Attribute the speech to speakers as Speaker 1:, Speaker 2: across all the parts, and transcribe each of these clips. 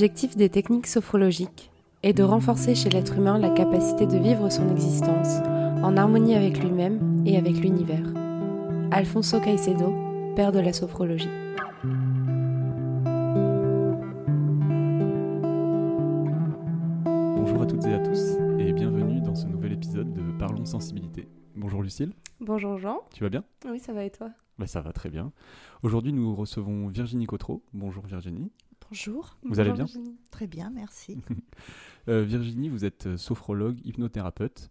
Speaker 1: L'objectif des techniques sophrologiques est de renforcer chez l'être humain la capacité de vivre son existence en harmonie avec lui-même et avec l'univers. Alfonso Caicedo, père de la sophrologie.
Speaker 2: Bonjour à toutes et à tous et bienvenue dans ce nouvel épisode de Parlons Sensibilité. Bonjour Lucille.
Speaker 1: Bonjour Jean.
Speaker 2: Tu vas bien?
Speaker 1: Oui, ça va et toi?
Speaker 2: Bah, Ça va très bien. Aujourd'hui, nous recevons Virginie Cotreau. Bonjour Virginie.
Speaker 3: Bonjour.
Speaker 2: Vous allez bien
Speaker 3: Très bien, merci.
Speaker 2: Euh, Virginie, vous êtes euh, sophrologue, hypnothérapeute.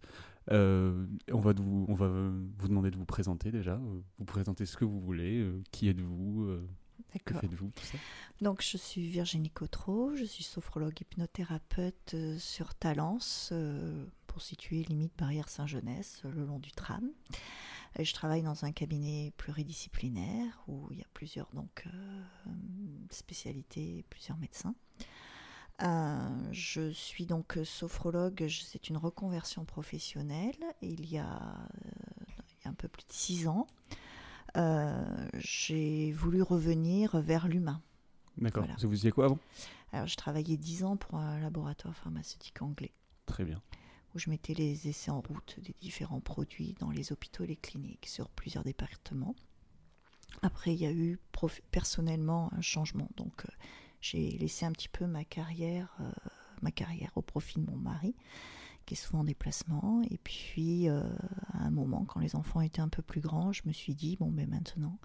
Speaker 2: Euh, on, va vous, on va vous demander de vous présenter déjà. Vous présenter ce que vous voulez. qui êtes-vous Que faites-vous
Speaker 3: Donc, je suis Virginie Cotreau. Je suis sophrologue hypnothérapeute sur Talence, pour situer limite Barrière Saint-Genès, le long du tram. Je travaille dans un cabinet pluridisciplinaire où il y a plusieurs donc, euh, spécialités, plusieurs médecins. Euh, je suis donc sophrologue, c'est une reconversion professionnelle. Il y a, euh, un peu plus de six ans, j'ai voulu revenir vers l'humain.
Speaker 2: D'accord. Vous faisiez quoi avant?
Speaker 3: Alors, je travaillais dix ans pour un laboratoire pharmaceutique anglais.
Speaker 2: Très bien
Speaker 3: où je mettais les essais en route des différents produits dans les hôpitaux et les cliniques sur plusieurs départements. Après, il y a eu personnellement un changement. Donc, euh, j'ai laissé un petit peu ma carrière, euh, ma carrière au profit de mon mari, qui est souvent en déplacement. Et puis, euh, à un moment, quand les enfants étaient un peu plus grands, je me suis dit bon, mais maintenant,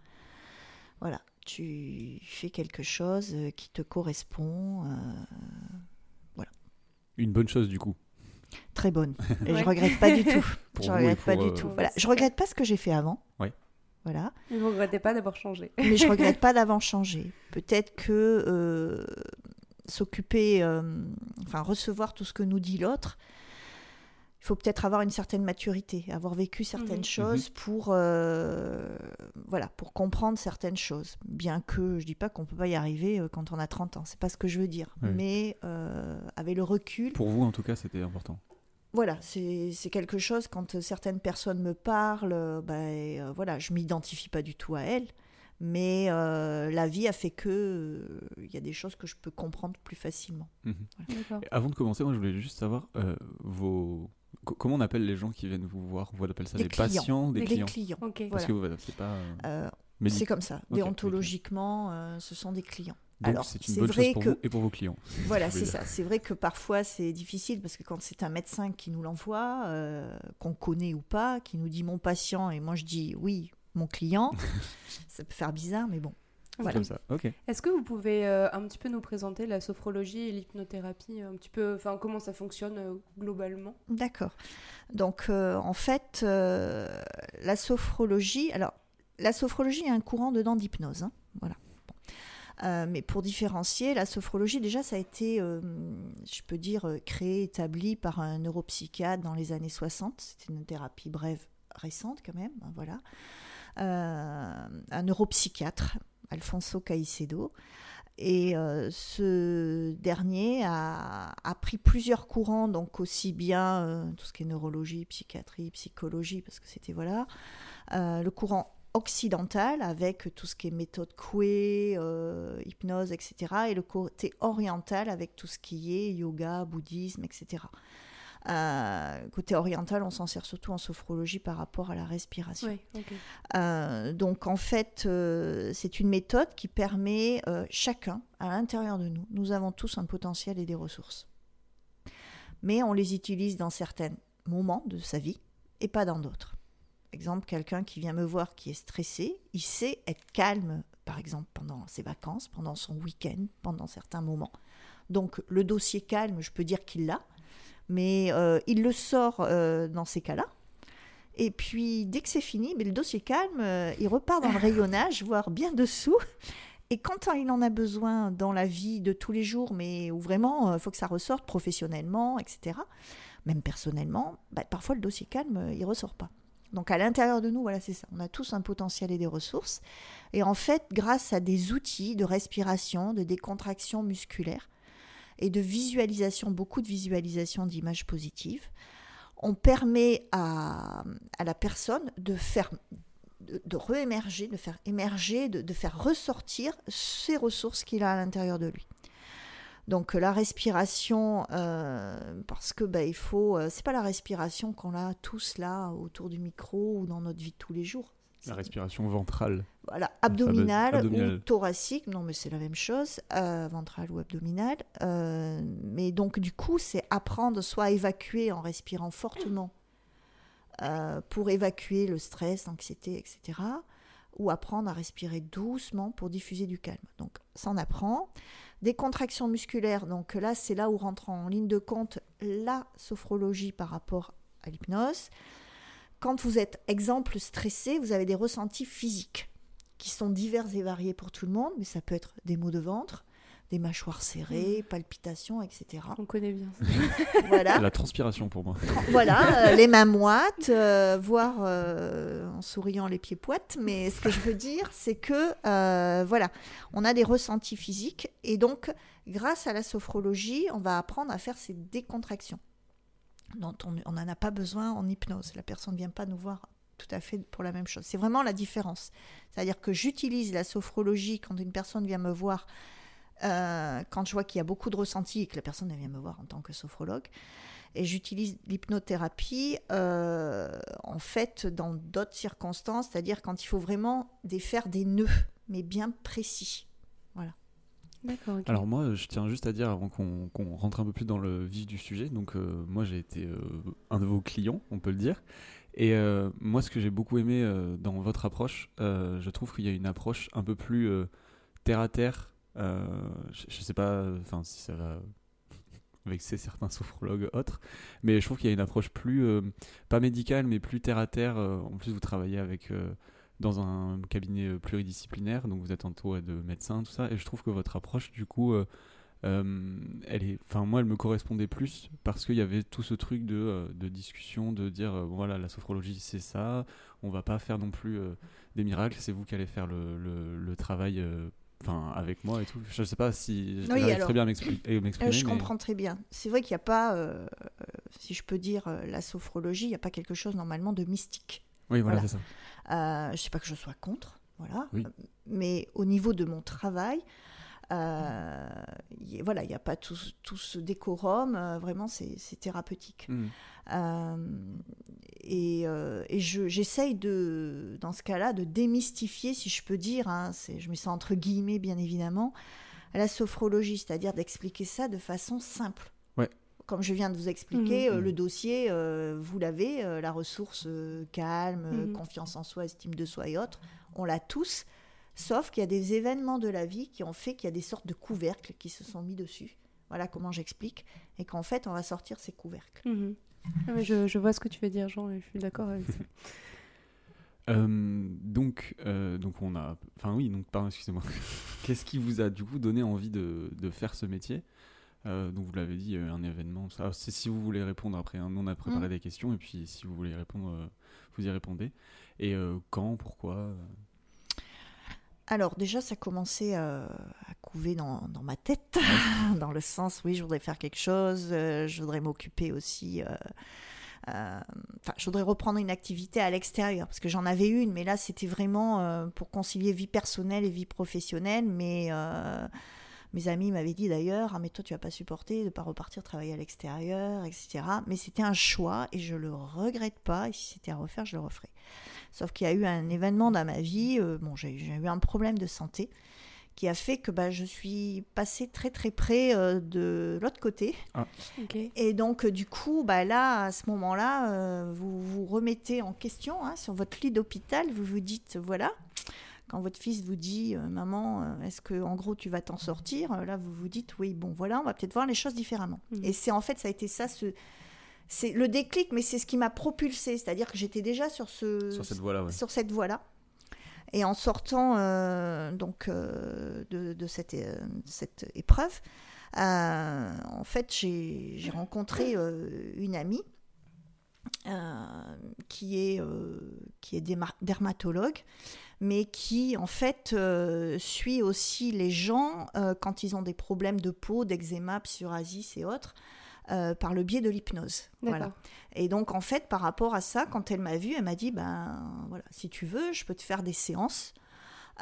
Speaker 3: voilà, tu fais quelque chose qui te correspond. voilà.
Speaker 2: Une bonne chose, du coup.
Speaker 3: Très bonne. Et je regrette pas du tout. je regrette pas du tout. Voilà. Je regrette pas ce que j'ai fait avant.
Speaker 2: Ouais.
Speaker 3: Voilà.
Speaker 1: Mais vous regrettez pas d'avoir changé.
Speaker 3: Mais je regrette pas d'avoir changé. Peut-être que euh, s'occuper, euh, enfin recevoir tout ce que nous dit l'autre, il faut peut-être avoir une certaine maturité, avoir vécu certaines mhm. choses mhm. pour, euh, voilà, pour comprendre certaines choses. Bien que je dis pas qu'on peut pas y arriver quand on a 30 ans, c'est pas ce que je veux dire. Mais avec le recul.
Speaker 2: Pour vous, en tout cas, c'était important
Speaker 3: voilà, c'est quelque chose, quand certaines personnes me parlent, ben, euh, voilà, je m'identifie pas du tout à elles, mais euh, la vie a fait que il euh, y a des choses que je peux comprendre plus facilement.
Speaker 2: Mhm. Avant de commencer, moi je voulais juste savoir vos comment on appelle les gens qui viennent vous voir? On appelle ça des, patients, des clients.
Speaker 3: clients.
Speaker 2: Parce que c'est pas.
Speaker 3: c'est comme ça. Déontologiquement, ce sont des clients.
Speaker 2: Donc c'est une bonne chose pour vous et pour vos clients.
Speaker 3: Voilà, c'est ça. C'est vrai que parfois c'est difficile parce que quand c'est un médecin qui nous l'envoie, euh, qu'on connaît ou pas, qui nous dit mon patient et moi je dis oui, mon client, ça peut faire bizarre, mais bon.
Speaker 2: Voilà. Comme ça, ok.
Speaker 1: Est-ce que vous pouvez euh, un petit peu nous présenter la sophrologie et l'hypnothérapie, un petit peu, enfin comment ça fonctionne euh, globalement?
Speaker 3: D'accord. Donc en fait, la sophrologie, alors la sophrologie est un courant dedans d'hypnose, hein, voilà. Euh, mais pour différencier, la sophrologie, déjà, ça a été, euh, je peux dire, euh, créé, établi par un neuropsychiatre dans les années 60. C'était une thérapie brève récente quand même, hein, voilà. un neuropsychiatre, Alfonso Caicedo. Et ce dernier a, a, pris plusieurs courants, donc aussi bien tout ce qui est neurologie, psychiatrie, psychologie, parce que c'était voilà, le courant occidental avec tout ce qui est méthode Coué, euh, hypnose, etc. Et le côté oriental avec tout ce qui est yoga, bouddhisme, etc. Euh, côté oriental, on s'en sert surtout en sophrologie par rapport à la respiration. Euh, donc en fait, c'est une méthode qui permet chacun, à l'intérieur de nous, nous avons tous un potentiel et des ressources. Mais on les utilise dans certains moments de sa vie et pas dans d'autres exemple, quelqu'un qui vient me voir qui est stressé, il sait être calme, par exemple, pendant ses vacances, pendant son week-end, pendant certains moments. Donc le dossier calme, je peux dire qu'il l'a, mais euh, il le sort euh, dans ces cas-là. Et puis dès que c'est fini, mais le dossier calme, euh, il repart dans le rayonnage, voire bien dessous. Et quand il en a besoin dans la vie de tous les jours, mais où vraiment il faut que ça ressorte professionnellement, etc., même personnellement, bah, parfois le dossier calme, il ressort pas. Donc à l'intérieur de nous, voilà, c'est ça. On a tous un potentiel et des ressources. Et en fait, grâce à des outils de respiration, de décontraction musculaire et de visualisation, beaucoup de visualisation d'images positives, on permet à, la personne de faire de, réémerger, de faire émerger, de, faire ressortir ces ressources qu'il a à l'intérieur de lui. Donc la respiration, parce que bah, il faut, c'est pas la respiration qu'on a tous là autour du micro ou dans notre vie de tous les jours.
Speaker 2: La respiration ventrale.
Speaker 3: Voilà, abdominale, ou thoracique, non mais c'est la même chose, euh, ventrale ou abdominale. Euh, mais donc du coup, c'est apprendre soit à évacuer en respirant fortement euh, pour évacuer le stress, l'anxiété, etc. Ou apprendre à respirer doucement pour diffuser du calme. Donc ça on apprend. Des contractions musculaires, donc là c'est là où rentre en ligne de compte la sophrologie par rapport à l'hypnose quand vous êtes, exemple, stressé, vous avez des ressentis physiques qui sont divers et variés pour tout le monde, mais ça peut être des maux de ventre, des mâchoires serrées, mm. palpitations, etc.
Speaker 1: On connaît bien.
Speaker 2: voilà. La transpiration pour moi.
Speaker 3: Voilà, euh, les mains moites, euh, voire euh, en souriant les pieds poites. Mais ce que je veux dire, c'est que voilà, on a des ressentis physiques et donc, grâce à la sophrologie, on va apprendre à faire ces décontractions dont on n'en a pas besoin en hypnose. La personne ne vient pas nous voir tout à fait pour la même chose. C'est vraiment la différence. C'est-à-dire que j'utilise la sophrologie quand une personne vient me voir, euh, quand je vois qu'il y a beaucoup de ressentis et que la personne vient me voir en tant que sophrologue. Et j'utilise l'hypnothérapie euh, en fait dans d'autres circonstances, c'est-à-dire quand il faut vraiment défaire des nœuds, mais bien précis. Voilà.
Speaker 2: Alors moi, je tiens juste à dire avant qu'on rentre un peu plus dans le vif du sujet. Donc euh, moi, j'ai été euh, un de vos clients, on peut le dire. Et euh, moi, ce que j'ai beaucoup aimé dans votre approche, je trouve qu'il y a une approche un peu plus terre à terre. je, ne sais pas, si ça va vexer certains sophrologues autres, mais je trouve qu'il y a une approche plus pas médicale, mais plus terre à terre. en plus, vous travaillez avec dans un cabinet euh, pluridisciplinaire, donc vous êtes entouré de médecins, tout ça, et je trouve que votre approche, du coup, euh, euh, elle est, enfin moi, elle me correspondait plus parce qu'il y avait tout ce truc de, de discussion, de dire voilà, la sophrologie c'est ça, on va pas faire non plus des miracles, c'est vous qui allez faire le, le, travail. Enfin, avec moi et tout. Je ne sais pas si
Speaker 3: j'arrive
Speaker 2: très bien m'exprimer.
Speaker 3: je comprends très bien. C'est vrai qu'il n'y a pas, si je peux dire, la sophrologie, il n'y a pas quelque chose normalement de mystique.
Speaker 2: Oui, voilà, c'est ça.
Speaker 3: Euh, je ne sais pas que je sois contre, voilà. Mais au niveau de mon travail, euh, voilà, il n'y a pas tout, ce décorum, euh, vraiment c'est thérapeutique. Mmh. et, j'essaye de, dans ce cas-là, de démystifier, si je peux dire, hein, je mets ça entre guillemets bien évidemment, la sophrologie, c'est-à-dire d'expliquer ça de façon simple comme je viens de vous expliquer, mhm. euh, le dossier, euh, vous l'avez, euh, la ressource calme, mhm. confiance en soi, estime de soi et autres, on l'a tous, sauf qu'il y a des événements de la vie qui ont fait qu'il y a des sortes de couvercles qui se sont mis dessus. Voilà comment j'explique. Et qu'en fait, on va sortir ces couvercles.
Speaker 1: Mhm. Ah, je, vois ce que tu veux dire, Jean, et je suis d'accord avec ça.
Speaker 2: donc, donc on a, enfin oui, donc pardon, excusez-moi. Qu'est-ce qui vous a du coup donné envie de, de faire ce métier? Euh, donc vous l'avez dit, un événement. Ça, c'est si vous voulez répondre après. Hein, nous on a préparé mm. des questions et puis si vous voulez répondre, euh, vous y répondez. Et euh, quand, pourquoi?
Speaker 3: Alors déjà, ça commençait à couver dans, dans ma tête, dans le sens, oui, je voudrais faire quelque chose, je voudrais m'occuper aussi. Enfin, je voudrais reprendre une activité à l'extérieur parce que j'en avais une, mais là c'était vraiment pour concilier vie personnelle et vie professionnelle, mais mes amis m'avaient dit d'ailleurs, ah mais toi tu vas pas supporter de pas repartir travailler à l'extérieur, etc. Mais c'était un choix et je le regrette pas. Et si c'était à refaire, je le referais. Sauf qu'il y a eu un événement dans ma vie. Euh, bon, j'ai eu un problème de santé qui a fait que bah, je suis passée très très près euh, de l'autre côté. Ah. Et donc du coup, bah, là, à ce moment-là, euh, vous vous remettez en question hein, sur votre lit d'hôpital, vous vous dites, voilà, quand votre fils vous dit euh, maman euh, est-ce que en gros tu vas t'en sortir euh, là vous vous dites oui bon voilà on va peut-être voir les choses différemment. Mmh. et c'est en fait ça a été ça ce c'est le déclic mais c'est ce qui m'a propulsé. C'est-à-dire que j'étais déjà sur ce
Speaker 2: sur cette voie là
Speaker 3: sur cette voie là et en sortant donc de, cette, cette épreuve en fait j'ai rencontré une amie qui est, qui est dermatologue mais qui en fait euh, suit aussi les gens euh, quand ils ont des problèmes de peau, d'eczéma, psoriasis et autres. Euh, par le biais de l'hypnose. Voilà. Et donc, en fait, par rapport à ça, quand elle m'a vue, elle m'a dit ben voilà, si tu veux, je peux te faire des séances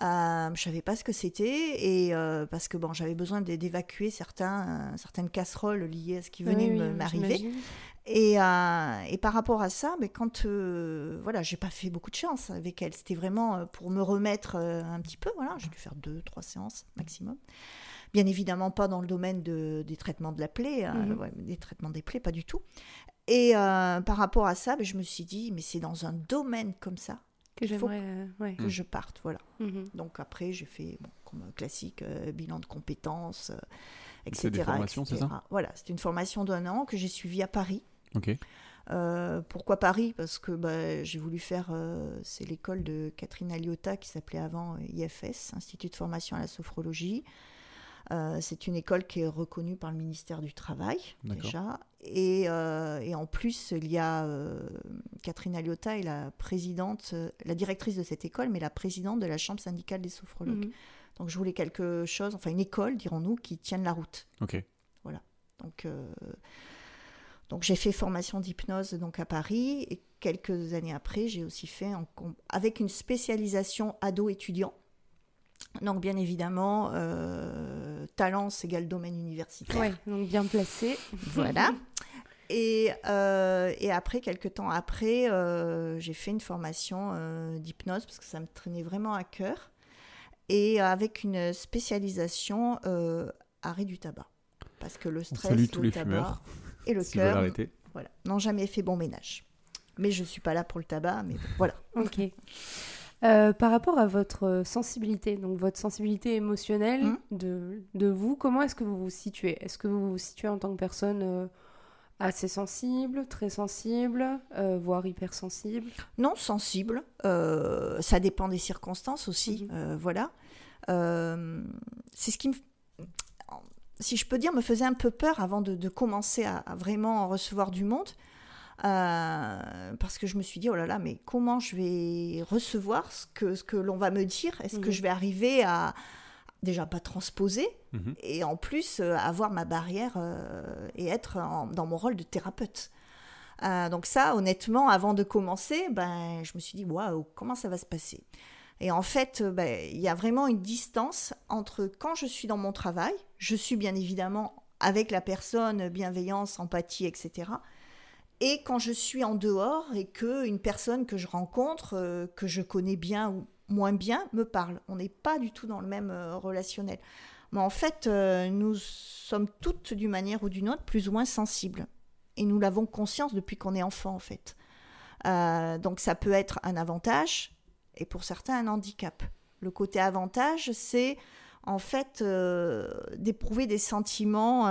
Speaker 3: Euh, je savais pas ce que c'était et euh, parce que bon, j'avais besoin d'évacuer certains, certaines casseroles liées à ce qui venait de m'arriver. Et, euh, et, par rapport à ça, mais quand euh, voilà, j'ai pas fait beaucoup de chance avec elle. C'était vraiment pour me remettre un petit peu. Voilà, j'ai dû faire deux, trois séances maximum. Bien évidemment, pas dans le domaine de, des traitements de la plaie, hein, mhm. des traitements des plaies, pas du tout. Et par rapport à ça, ben, je me suis dit, mais c'est dans un domaine comme ça que j'aimerais euh, que je parte. Voilà. Mhm. Donc après, j'ai fait, bon, comme classique, euh, bilan de compétences, etc. C'est des formations, c'est ça Voilà, c'est une formation d'un an que j'ai suivie à Paris.
Speaker 2: Ok.
Speaker 3: Euh, pourquoi Paris? Parce que bah, j'ai voulu faire, c'est l'école de Catherine Aliota qui s'appelait avant IFS, Institut de formation à la sophrologie. Euh, c'est une école qui est reconnue par le ministère du Travail, déjà. Et, euh, et, en plus, il y a euh, Catherine Aliotta est la présidente, la directrice de cette école, mais la présidente de la Chambre syndicale des sophrologues. Mhm. Donc je voulais quelque chose, enfin une école, dirons-nous, qui tienne la route.
Speaker 2: Ok.
Speaker 3: Voilà. Donc, donc j'ai fait formation d'hypnose donc à Paris et quelques années après, j'ai aussi fait avec une spécialisation ado-étudiant. Donc bien évidemment, euh, talent égale domaine universitaire.
Speaker 1: Oui, donc bien placé.
Speaker 3: Voilà. Et, euh, et, après, quelques temps après, euh, j'ai fait une formation euh, d'hypnose parce que ça me traînait vraiment à cœur. Et avec une spécialisation arrêt du tabac. Parce que le stress, le
Speaker 2: tous les tabac
Speaker 3: et le cœur voilà, n'ont jamais fait bon ménage. Mais je ne suis pas là pour le tabac, mais voilà.
Speaker 1: Ok. Euh, par rapport à votre sensibilité, donc votre sensibilité émotionnelle mmh. de, de, vous, comment est-ce que vous vous situez? Est-ce que vous vous situez en tant que personne euh, assez sensible, très sensible, euh, voire hypersensible?
Speaker 3: Non, sensible. ça dépend des circonstances aussi. Mmh. voilà. C'est ce qui me si je peux dire, me faisait un peu peur avant de, de commencer à, à, vraiment recevoir du monde. Euh, parce que je me suis dit, oh là là, mais comment je vais recevoir ce que, ce que l'on va me dire? Est-ce que mhm. je vais arriver à déjà pas transposer mhm. et en plus euh, avoir ma barrière euh, et être dans mon rôle de thérapeute? Donc ça, honnêtement, avant de commencer, ben, je me suis dit, waouh, comment ça va se passer? Et en fait, ben, il y a vraiment une distance entre quand je suis dans mon travail, je suis bien évidemment avec la personne, bienveillance, empathie, etc. Et quand je suis en dehors et que une personne que je rencontre, euh, que je connais bien ou moins bien, me parle, on n'est pas du tout dans le même euh, relationnel. Mais en fait, euh, nous sommes toutes d'une manière ou d'une autre plus ou moins sensibles. Et nous l'avons conscience depuis qu'on est enfant, en fait. donc ça peut être un avantage et pour certains un handicap. Le côté avantage, c'est en fait d'éprouver des sentiments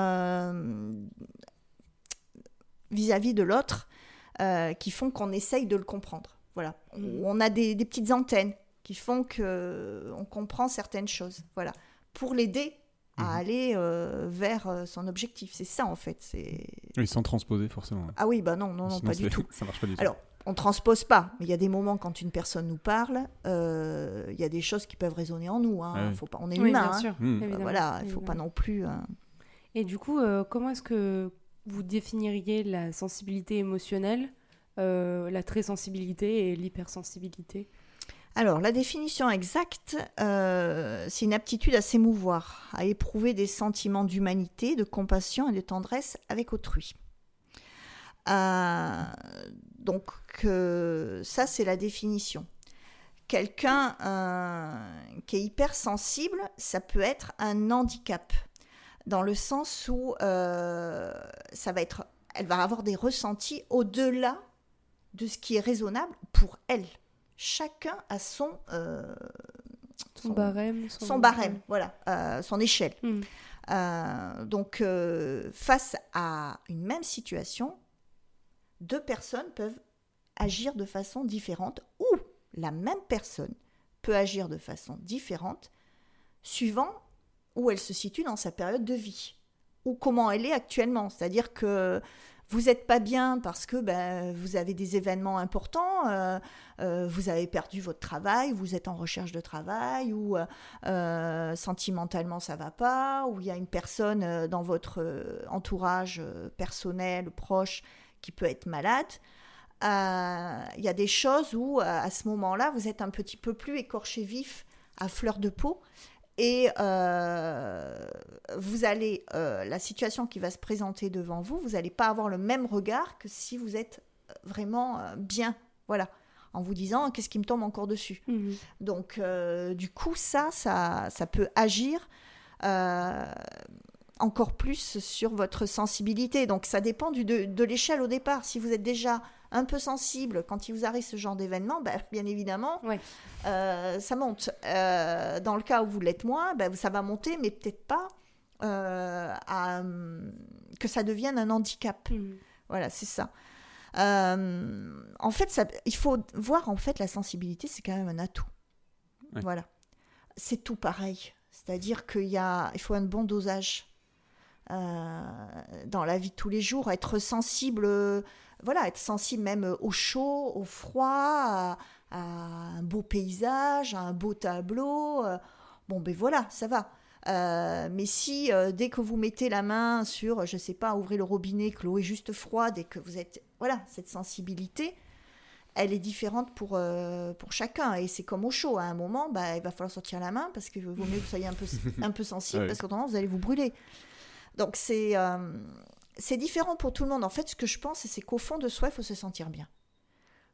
Speaker 3: vis-à-vis de l'autre euh, qui font qu'on essaye de le comprendre. Voilà. Mm. On a des, petites antennes qui font que euh, on comprend certaines choses. Voilà. Pour l'aider à mm-hmm. aller euh, vers son objectif. C'est ça en fait.
Speaker 2: Oui, sans transposer forcément.
Speaker 3: Ah oui, bah non, non, non, pas du tout.
Speaker 2: Ça marche pas du tout.
Speaker 3: Alors, on transpose pas, mais il y a des moments quand une personne nous parle, il y a des choses qui peuvent résonner en nous. Hein. Faut pas, on est humain. Bien hein. sûr, mm. voilà, il faut pas non plus. Hein.
Speaker 1: Et du coup, comment est-ce que vous définiriez la sensibilité émotionnelle, euh, la très sensibilité et l'hypersensibilité?
Speaker 3: Alors, la définition exacte, euh, c'est une aptitude à s'émouvoir, à éprouver des sentiments d'humanité, de compassion et de tendresse avec autrui. Euh, donc, ça, c'est la définition. Quelqu'un qui est hypersensible, ça peut être un handicap dans le sens où euh, ça va être, elle va avoir des ressentis au-delà de ce qui est raisonnable pour elle. Chacun a son,
Speaker 1: euh, son, barème,
Speaker 3: son, barème, voilà, euh, son échelle. Hmm. donc, face à une même situation, deux personnes peuvent agir de façon différente ou la même personne peut agir de façon différente suivant où elle se situe dans sa période de vie, ou comment elle est actuellement. C'est-à-dire que vous n'êtes pas bien parce que ben, vous avez des événements importants, euh, euh, vous avez perdu votre travail, vous êtes en recherche de travail, ou euh, sentimentalement ça va pas, ou il y a une personne dans votre entourage personnel, proche, qui peut être malade. Il y a des choses où à ce moment-là, vous êtes un petit peu plus écorché vif à fleur de peau. Et euh, vous allez, euh, la situation qui va se présenter devant vous, vous n'allez pas avoir le même regard que si vous êtes vraiment bien. Voilà en vous disant qu'est-ce qui me tombe encore dessus. Mhm. Donc, du coup, ça, ça, ça peut agir encore plus sur votre sensibilité. Donc ça dépend du, de, l'échelle au départ. Si vous êtes déjà un peu sensible quand il vous arrive ce genre d'événement, ben, bien évidemment, euh, ça monte. Euh, dans le cas où vous l'êtes moins, ben, ça va monter, mais peut-être pas euh, à, que ça devienne un handicap. Mmh. Voilà, c'est ça. en fait, ça, il faut voir en fait la sensibilité, c'est quand même un atout. Voilà, c'est tout pareil. C'est-à-dire qu'il y a, il faut un bon dosage. Euh, dans la vie de tous les jours, être sensible, voilà, être sensible même au chaud, au froid, à, un beau paysage, à un beau tableau. Euh, bon, ben voilà, ça va. Euh, mais si dès que vous mettez la main sur, je sais pas, ouvrez le robinet, que l'eau est juste froide et que vous êtes, voilà, cette sensibilité, elle est différente pour, pour chacun. Et c'est comme au chaud. À un moment, bah, il va falloir sortir la main parce que vaut mieux que vous soyez un peu, un peu sensible parce qu'autrement, vous allez vous brûler. Donc c'est euh, c'est différent pour tout le monde. En fait, ce que je pense, c'est qu'au fond de soi, il faut se sentir bien.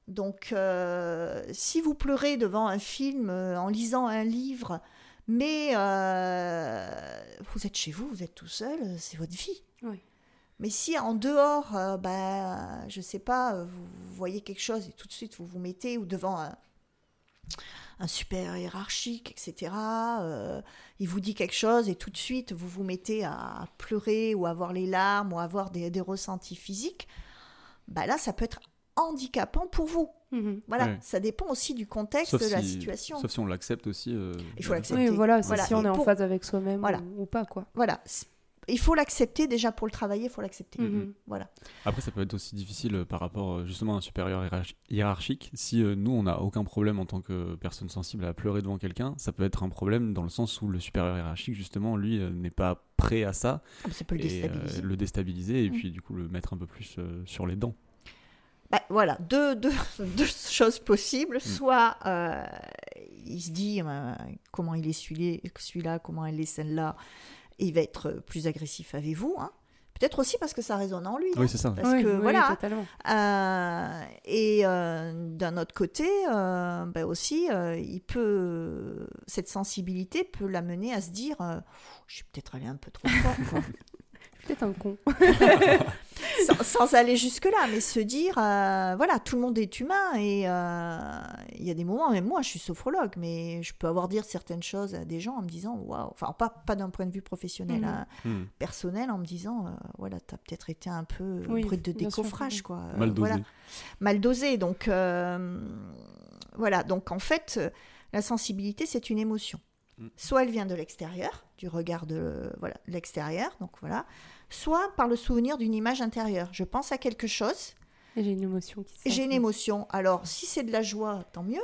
Speaker 3: Donc, euh, si vous pleurez devant un film, euh, en lisant un livre, mais vous êtes chez vous, vous êtes tout seul, c'est votre vie. Mais si en dehors, bah, je sais pas, vous voyez quelque chose et tout de suite vous vous mettez ou devant un, un super hiérarchique, etc. Euh, il vous dit quelque chose et tout de suite vous vous mettez à pleurer ou à avoir les larmes ou à avoir des, ressentis physiques. Bah là, ça peut être handicapant pour vous. Mhm. Voilà, ça dépend aussi du contexte de la situation.
Speaker 2: Sauf si on l'accepte aussi. Euh,
Speaker 3: il faut l'accepter.
Speaker 1: voilà, si on est en phase avec soi-même ou, ou, pas, quoi.
Speaker 3: Voilà, il faut l'accepter déjà pour le travailler, il faut l'accepter. Mhm. Voilà.
Speaker 2: Après, ça peut être aussi difficile euh, par rapport euh, justement à un supérieur hiérarchique. Si euh, nous, on n'a aucun problème en tant que personne sensible à pleurer devant quelqu'un, ça peut être un problème dans le sens où le supérieur hiérarchique, justement, lui, n'est pas prêt à ça.
Speaker 3: Ah, ça peut le déstabiliser.
Speaker 2: le déstabiliser et mhm. puis du coup le mettre un peu plus sur les dents.
Speaker 3: Bah, voilà, deux, deux, deux, choses possibles. Mm. Soit il se dit comment il est celui-là, comment elle est celle-là il va être plus agressif avec vous. Hein. Peut-être aussi parce que ça résonne en lui.
Speaker 2: Oui, hein. c'est ça.
Speaker 3: Parce que voilà. Euh, et euh, d'un autre côté, euh, bah aussi, il peut cette sensibilité peut l'amener à se dire, je suis peut-être allé un peu trop fort.
Speaker 1: Peut-être un con.
Speaker 3: sans, aller jusque-là, mais se dire, euh, voilà, tout le monde est humain et euh, il y a des moments, même moi, je suis sophrologue, mais je peux avoir dire certaines choses à des gens en me disant, waouh, enfin, pas, pas d'un point de vue professionnel, mhm. hein, mhm. personnel, en me disant, euh, voilà, tu as peut-être été un peu brut de décoffrage, quoi.
Speaker 2: Mal dosé.
Speaker 3: Voilà. Mal dosé, donc, voilà, donc en fait, la sensibilité, c'est une émotion. Mm. Soit elle vient de l'extérieur, du regard de voilà, l'extérieur, donc voilà, soit par le souvenir d'une image intérieure. Je pense à quelque chose.
Speaker 1: J'ai une émotion qui
Speaker 3: J'ai une émotion. Alors, si c'est de la joie, tant mieux.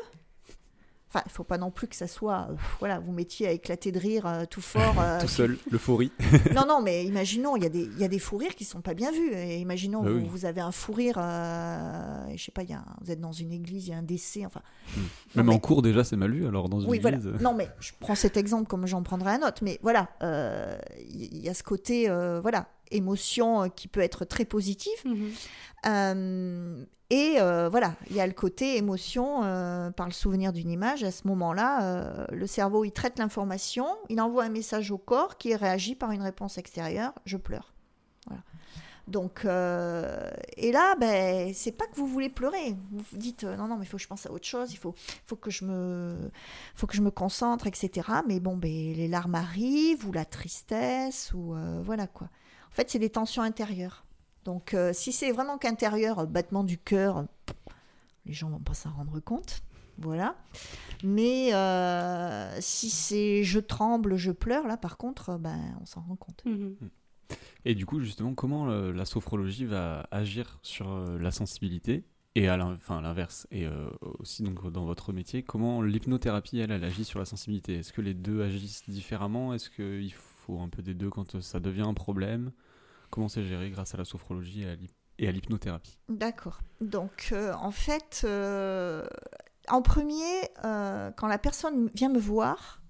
Speaker 3: Enfin, il faut pas non plus que ça soit, euh, voilà, vous mettiez à éclater de rire euh, tout fort.
Speaker 2: Euh, tout seul, l'euphorie.
Speaker 3: non, non, mais imaginons, il y, a des, y a des fous rires qui sont pas bien vus. Et imaginons, bah vous, avez un fou rire, je sais pas, y a vous êtes dans une église, il y a un décès, enfin.
Speaker 2: Hmm. Même en cours déjà, c'est mal vu, alors dans une
Speaker 3: oui,
Speaker 2: église.
Speaker 3: Voilà. Non, mais je prends cet exemple comme j'en prendrai un autre, mais voilà, il y a ce côté, voilà, émotion qui peut être très positive. Mhm. Et euh, voilà, il y a le côté émotion euh, par le souvenir d'une image. À ce moment-là, euh, le cerveau, il traite l'information, il envoie un message au corps qui réagit par une réponse extérieure, je pleure. Voilà. Donc, et là, ben, c'est pas que vous voulez pleurer. Vous vous dites, non, non, mais il faut que je pense à autre chose, il faut, faut, que, je me, faut que je me concentre, etc. Mais bon, ben, les larmes arrivent, ou la tristesse, ou voilà quoi. En fait, c'est des tensions intérieures. Donc, euh, si c'est vraiment qu'intérieur, euh, battement du cœur, les gens vont pas s'en rendre compte. Voilà. Mais euh, si c'est je tremble, je pleure, là, par contre, ben, on s'en rend compte. Mhm.
Speaker 2: Et du coup, justement, comment la sophrologie va agir sur la sensibilité et à l'inverse Et aussi, donc, dans votre métier, comment l'hypnothérapie, elle, elle agit sur la sensibilité? Est-ce que les deux agissent différemment? Est-ce qu'il faut un peu des deux quand ça devient un problème? Comment c'est géré grâce à la sophrologie et à l'hypnothérapie
Speaker 3: D'accord. Donc, euh, en fait, euh, En premier, euh, quand la personne vient me voir,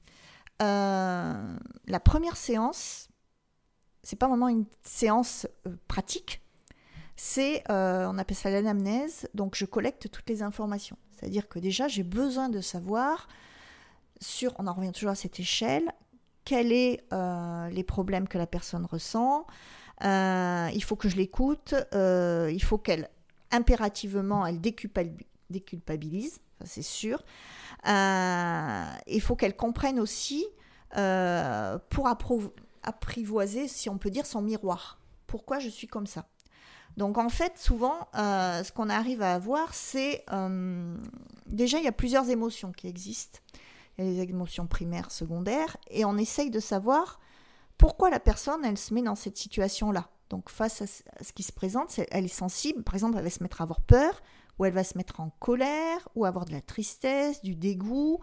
Speaker 3: la première séance, c'est pas vraiment une séance pratique, c'est, on appelle ça l'anamnèse, donc je collecte toutes les informations. C'est-à-dire que déjà, j'ai besoin de savoir, sur, on en revient toujours à cette échelle, quels sont les problèmes que la personne ressent, il faut que je l'écoute, il faut qu'elle impérativement, elle déculpabilise, c'est sûr. Euh, il faut qu'elle comprenne aussi euh, pour apprivoiser, si on peut dire, son miroir. Pourquoi je suis comme ça? Donc en fait, souvent, euh, ce qu'on arrive à avoir, c'est déjà, il y a plusieurs émotions qui existent. Il y a les émotions primaires, secondaires, et on essaye de savoir pourquoi la personne, elle se met dans cette situation-là? Donc face à ce qui se présente, elle est sensible. Par exemple, elle va se mettre à avoir peur, ou elle va se mettre en colère, ou avoir de la tristesse, du dégoût,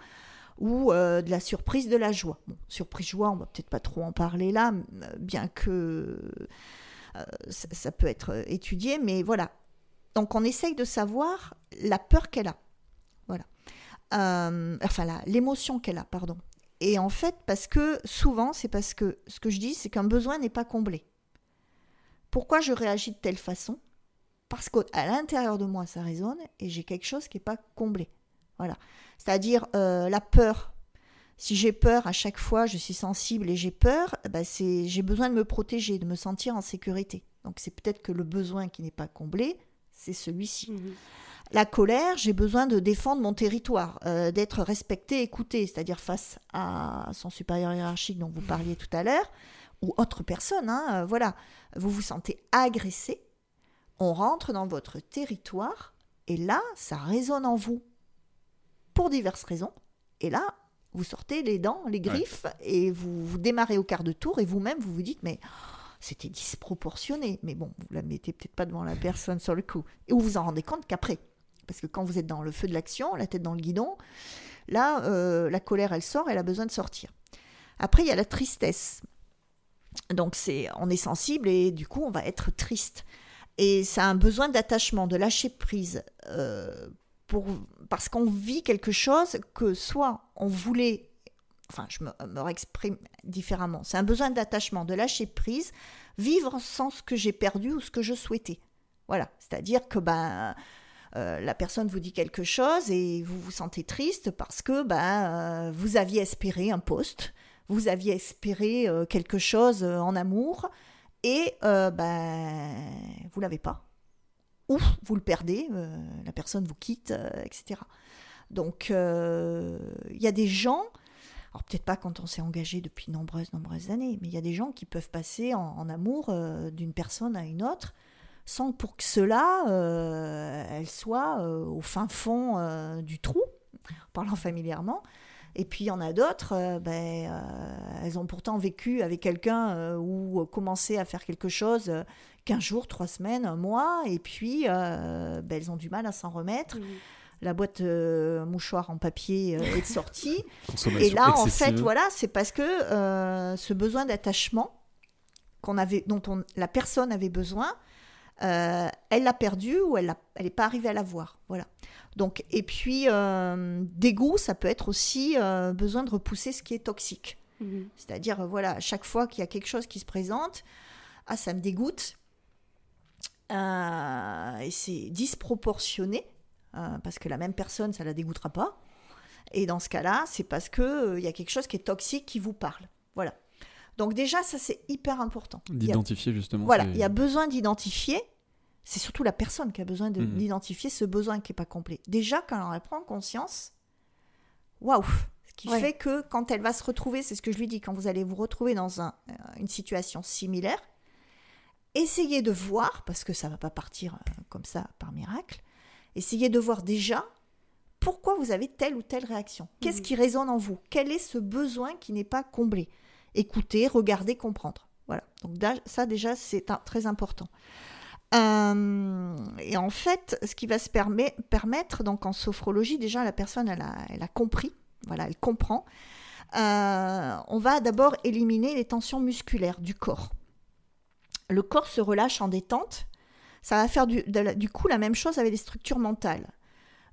Speaker 3: ou euh, de la surprise, de la joie. Surprise, joie, on va peut-être pas trop en parler là, bien que euh, ça, peut être étudié, mais voilà. Donc on essaye de savoir la peur qu'elle a. Voilà. Euh, enfin, l'émotion qu'elle a, pardon. Et en fait, parce que souvent, c'est parce que ce que je dis, c'est qu'un besoin n'est pas comblé. Pourquoi je réagis de telle façon? Parce qu'à l'intérieur de moi, ça résonne et j'ai quelque chose qui n'est pas comblé. Voilà. C'est-à-dire euh, la peur. Si j'ai peur à chaque fois, je suis sensible et j'ai peur, bah c'est j'ai besoin de me protéger, de me sentir en sécurité. Donc c'est peut-être que le besoin qui n'est pas comblé, c'est celui-ci. Mmh la colère, j'ai besoin de défendre mon territoire, euh, d'être respecté, écouté, c'est-à-dire face à son supérieur hiérarchique dont vous parliez tout à l'heure ou autre personne, hein, euh, voilà, vous vous sentez agressé, on rentre dans votre territoire et là, ça résonne en vous pour diverses raisons. Et là, vous sortez les dents, les griffes et vous, vous démarrez au quart de tour et vous-même, vous vous dites, mais c'était disproportionné. Mais bon, vous la mettez peut-être pas devant la personne sur le coup. Et vous vous en rendez compte qu'après, parce que quand vous êtes dans le feu de l'action, la tête dans le guidon, là, euh, la colère, elle sort, elle a besoin de sortir. Après, il y a la tristesse. Donc c'est, on est sensible et du coup on va être triste. Et ça a un besoin d'attachement, de lâcher prise, euh, pour, parce qu'on vit quelque chose que soit on voulait, enfin je me, me exprime différemment, c'est un besoin d'attachement, de lâcher prise, vivre sans ce que j'ai perdu ou ce que je souhaitais. Voilà, c'est-à-dire que ben, euh, la personne vous dit quelque chose et vous vous sentez triste parce que ben, euh, vous aviez espéré un poste, vous aviez espéré euh, quelque chose en amour et ben, vous l'avez pas. Ou vous le perdez, la personne vous quitte, etc. Donc il y a des gens, alors peut-être pas quand on s'est engagé depuis nombreuses, nombreuses années, mais il y a des gens qui peuvent passer en, amour d'une personne à une autre sans pour que cela, elle soit au fin fond du trou, parlant familièrement, et puis il y en a d'autres, euh, ben, euh, elles ont pourtant vécu avec quelqu'un euh, ou commencé à faire quelque chose 15 jours, 3 semaines, un mois, et puis ben, elles ont du mal à s'en remettre. La boîte mouchoir en papier est sortie. et là, en fait, voilà, c'est parce que ce besoin d'attachement qu'on avait, dont on, la personne avait besoin, elle l'a perdu ou elle n'est pas arrivée à l'avoir. Voilà. Donc, et puis, euh, dégoût, ça peut être aussi euh, besoin de repousser ce qui est toxique. Mhm. C'est-à-dire, euh, voilà, à chaque fois qu'il y a quelque chose qui se présente, ah, ça me dégoûte. et c'est disproportionné, parce que la même personne, ça la dégoûtera pas. Et dans ce cas-là, c'est parce qu'il il y a quelque chose qui est toxique qui vous parle. Donc déjà, ça c'est hyper important.
Speaker 2: D'identifier justement.
Speaker 3: Voilà, il y a besoin d'identifier c'est surtout la personne qui a besoin mhm. d'identifier ce besoin qui n'est pas complet. Déjà, quand elle prend conscience, waouh Ce qui fait que quand elle va se retrouver, c'est ce que je lui dis, quand vous allez vous retrouver dans un, euh, une situation similaire, essayez de voir, parce que ça ne va pas partir euh, comme ça par miracle, essayez de voir déjà pourquoi vous avez telle ou telle réaction. Qu'est-ce mhm. qui résonne en vous? Quel est ce besoin qui n'est pas comblé? Écoutez, regardez, comprendre. Voilà. Donc ça déjà, c'est très important. Euh, et en fait, ce qui va se permettre, donc en sophrologie, déjà la personne, elle a, compris, voilà, elle comprend. Euh, on va d'abord éliminer les tensions musculaires du corps. Le corps se relâche en détente. Ça va faire du, du coup la même chose avec les structures mentales.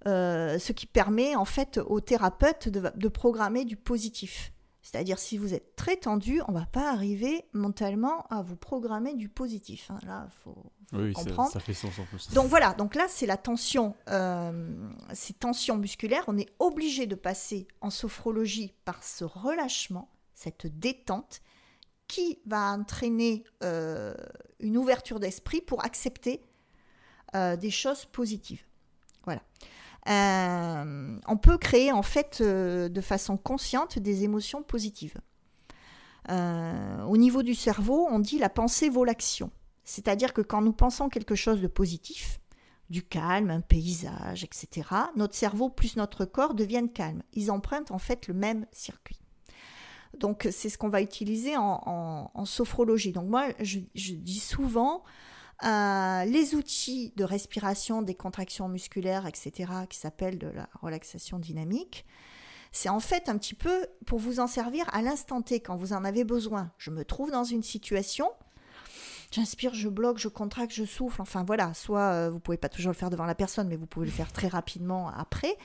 Speaker 3: ce qui permet en fait au thérapeute de programmer du positif. C'est-à-dire, si vous êtes très tendu, on ne va pas arriver mentalement à vous programmer du positif. Hein. Là, il faut,
Speaker 2: oui, comprendre. Ça, fait sens en plus.
Speaker 3: Donc voilà, donc là, c'est la tension, euh, ces tensions musculaires. On est obligé de passer en sophrologie par ce relâchement, cette détente, qui va entraîner euh, une ouverture d'esprit pour accepter euh, des choses positives. Voilà. Euh, on peut créer en fait euh, de façon consciente des émotions positives. Euh, au niveau du cerveau, on dit la pensée vaut l'action. C'est-à-dire que quand nous pensons quelque chose de positif, du calme, un paysage, etc., notre cerveau plus notre corps deviennent calmes. Ils empruntent en fait le même circuit. Donc c'est ce qu'on va utiliser en, sophrologie. Donc moi, je dis souvent, euh, les outils de respiration, des contractions musculaires, etc., qui s'appellent de la relaxation dynamique. C'est en fait un petit peu pour vous en servir à l'instant T quand vous en avez besoin. Je me trouve dans une situation, j'inspire, je bloque, je contracte, je souffle. Enfin voilà, soit euh, vous pouvez pas toujours le faire devant la personne, mais vous pouvez le faire très rapidement après.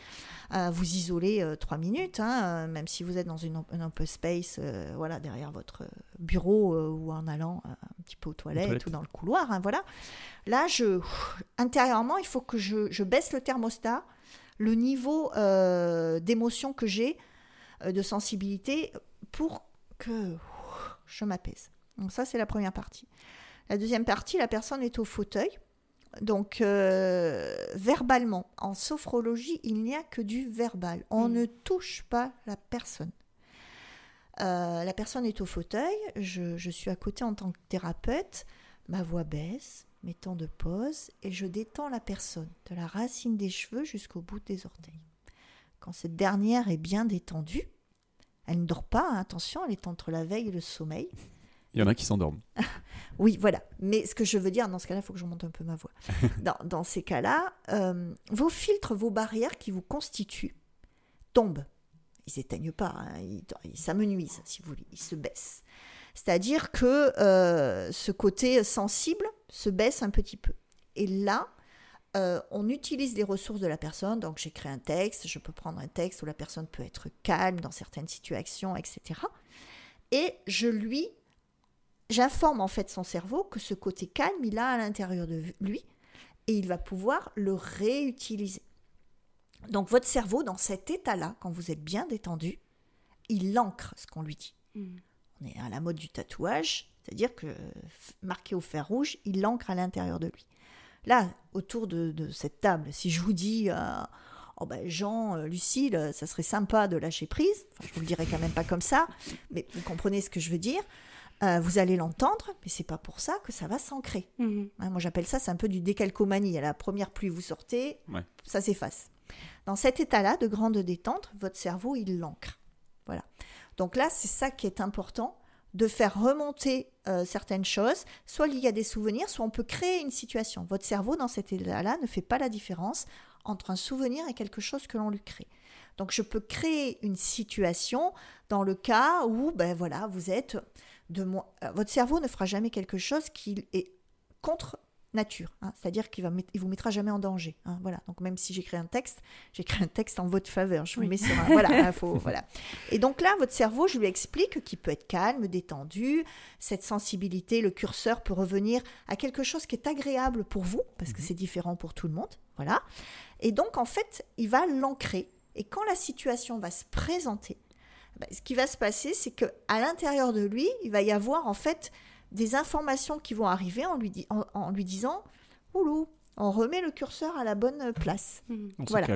Speaker 3: Euh, vous isoler euh, trois minutes, hein, même si vous êtes dans une, un open space, voilà, derrière votre bureau ou en allant un petit peu aux toilettes ou dans le couloir. Hein, voilà. Là, je, intérieurement, il faut que je, je baisse le thermostat, le niveau d'émotion que j'ai, de sensibilité, pour que je m'apaise. Donc ça, c'est la première partie. La deuxième partie, la personne est au fauteuil. Donc, euh, verbalement, en sophrologie, il n'y a que du verbal. On mm. ne touche pas la personne. Euh, la personne est au fauteuil, je, suis à côté en tant que thérapeute, ma voix baisse, mes temps de pause, et je détends la personne, de la racine des cheveux jusqu'au bout des orteils. Quand cette dernière est bien détendue, elle ne dort pas, hein, attention, elle est entre la veille et le sommeil.
Speaker 2: Il y en a qui s'endorment.
Speaker 3: oui, voilà. Mais ce que je veux dire, dans ce cas-là, il faut que je monte un peu ma voix. dans, ces cas-là, euh, vos filtres, vos barrières qui vous constituent tombent. Ils s'éteignent pas, hein. ils, s'amenuisent, si vous voulez, ils se baissent. C'est-à-dire que euh, ce côté sensible se baisse un petit peu. Et là, euh, on utilise les ressources de la personne. Donc, j'écris un texte, je peux prendre un texte où la personne peut être calme dans certaines situations, etc. Et je lui j'informe en fait son cerveau que ce côté calme, il a à l'intérieur de lui et il va pouvoir le réutiliser. Donc votre cerveau, dans cet état-là, quand vous êtes bien détendu, il ancre ce qu'on lui dit. Mm. On est à la mode du tatouage, c'est-à-dire que marqué au fer rouge, il l'ancre à l'intérieur de lui. Là, autour de, cette table, si je vous dis, euh, oh ben Jean, euh, Lucille, ça serait sympa de lâcher prise, enfin, je vous le dirai quand même pas comme ça, mais vous comprenez ce que je veux dire. Euh, vous allez l'entendre, mais c'est pas pour ça que ça va s'ancrer. Mhm. Hein, moi, j'appelle ça, c'est un peu du décalcomanie. À la première pluie, vous sortez, ça s'efface. Dans cet état-là de grande détente, votre cerveau, il l'ancre. Voilà. Donc là, c'est ça qui est important, de faire remonter euh, certaines choses, soit liées à des souvenirs, soit on peut créer une situation. Votre cerveau, dans cet état-là, ne fait pas la différence entre un souvenir et quelque chose que l'on lui crée. Donc je peux créer une situation dans le cas où, ben voilà, vous êtes de euh, votre cerveau ne fera jamais quelque chose qui est contre nature, hein. c'est-à-dire qu'il il vous mettra jamais en danger. Hein. voilà. Donc même si j'écris un texte, j'écris un texte en votre faveur. Je vous mets sur un, voilà, info, voilà. Et donc là, votre cerveau, je lui explique qu'il peut être calme, détendu, cette sensibilité, le curseur peut revenir à quelque chose qui est agréable pour vous, parce que mhm. c'est différent pour tout le monde, voilà. Et donc en fait, il va l'ancrer. Et quand la situation va se présenter, bah, ce qui va se passer, c'est que à l'intérieur de lui, il va y avoir en fait des informations qui vont arriver en lui, en, lui disant Oulou, on remet le curseur à la bonne place.
Speaker 2: Mmh. voilà.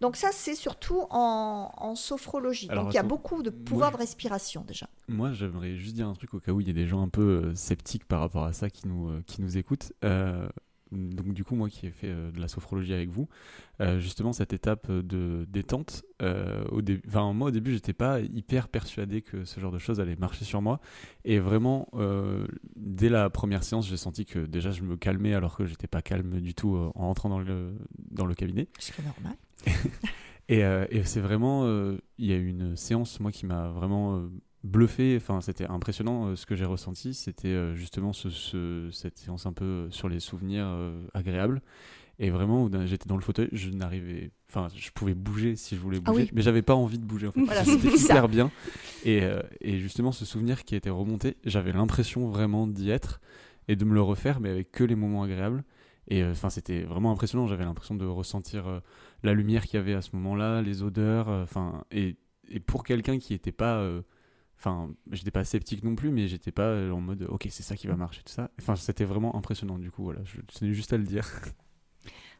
Speaker 3: Donc ça, c'est surtout en, sophrologie. Donc il y a beaucoup de pouvoir de respiration déjà.
Speaker 2: Moi, j'aimerais juste dire un truc au cas où il y a des gens un peu euh, sceptiques par rapport à ça qui nous, euh, qui nous écoutent. Euh, donc du coup moi qui ai fait euh, de la sophrologie avec vous, euh, justement cette étape de détente, euh, au enfin, moi au début j'étais pas hyper persuadé que ce genre de choses allait marcher sur moi et vraiment dès la première séance j'ai senti que déjà je me calmais alors que j'étais pas calme du tout en rentrant dans le, dans le cabinet.
Speaker 3: C'est normal.
Speaker 2: et, et c'est vraiment, il y a eu une séance moi qui m'a vraiment bluffé. Enfin, c'était impressionnant euh, ce que j'ai ressenti. C'était euh, justement ce, cette séance un peu sur les souvenirs euh, agréables. Et vraiment, j'étais dans le fauteuil, je n'arrivais. Enfin, je pouvais bouger si je voulais ah bouger, mais j'avais pas envie de bouger. En fait. C'était super bien. Et, euh, et, justement, ce souvenir qui était remonté, j'avais l'impression vraiment d'y être et de me le refaire, mais avec que les moments agréables. Et euh, enfin, c'était vraiment impressionnant. J'avais l'impression de ressentir euh, la lumière qu'il y avait à ce moment-là, les odeurs. Enfin, et, et, pour quelqu'un qui n'était pas enfin j'étais pas sceptique non plus mais j'étais pas en mode ok c'est ça qui va marcher tout ça enfin c'était vraiment impressionnant du coup voilà je tenais juste à le dire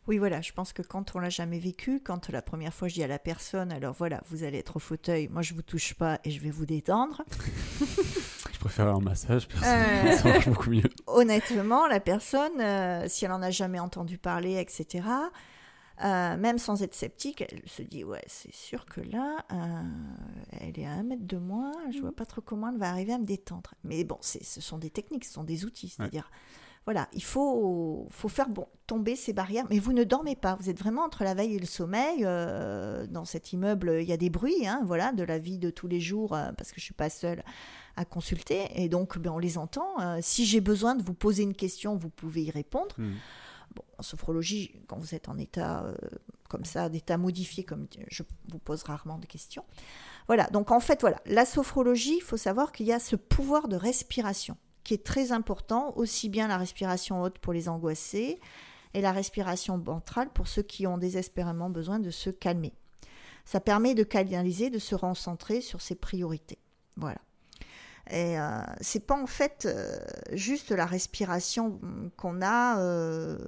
Speaker 3: Oui, voilà, je pense que quand on l'a jamais vécu, quand la première fois je dis à la personne, alors voilà, vous allez être au fauteuil, moi je vous touche pas et je vais vous détendre.
Speaker 2: je préfère un massage, personnellement, euh, ça marche beaucoup mieux.
Speaker 3: Honnêtement, la personne, euh, si elle en a jamais entendu parler, etc., euh, même sans être sceptique, elle se dit ouais, c'est sûr que là, elle est à un mètre de moi, je vois mm. pas trop comment elle va arriver à me détendre. Mais bon, ce sont des techniques, ce sont des outils, c'est-à-dire voilà, il faut, faut faire bon, tomber ces barrières, mais vous ne dormez pas. Vous êtes vraiment entre la veille et le sommeil. Euh, dans cet immeuble, il y a des bruits, hein, voilà, de la vie de tous les jours, euh, parce que je suis pas seule à consulter, et donc ben, on les entend. Euh, si j'ai besoin de vous poser une question, vous pouvez y répondre. Mmh. En sophrologie, quand vous êtes en état comme ça, d'état modifié, comme je vous pose rarement de questions. Voilà, donc en fait, voilà, la sophrologie, il faut savoir qu'il y a ce pouvoir de respiration qui est très important, aussi bien la respiration haute pour les angoissés et la respiration ventrale pour ceux qui ont désespérément besoin de se calmer. Ça permet de canaliser, de se recentrer sur ses priorités. Voilà. Et euh, c'est pas en fait euh, juste la respiration qu'on a euh,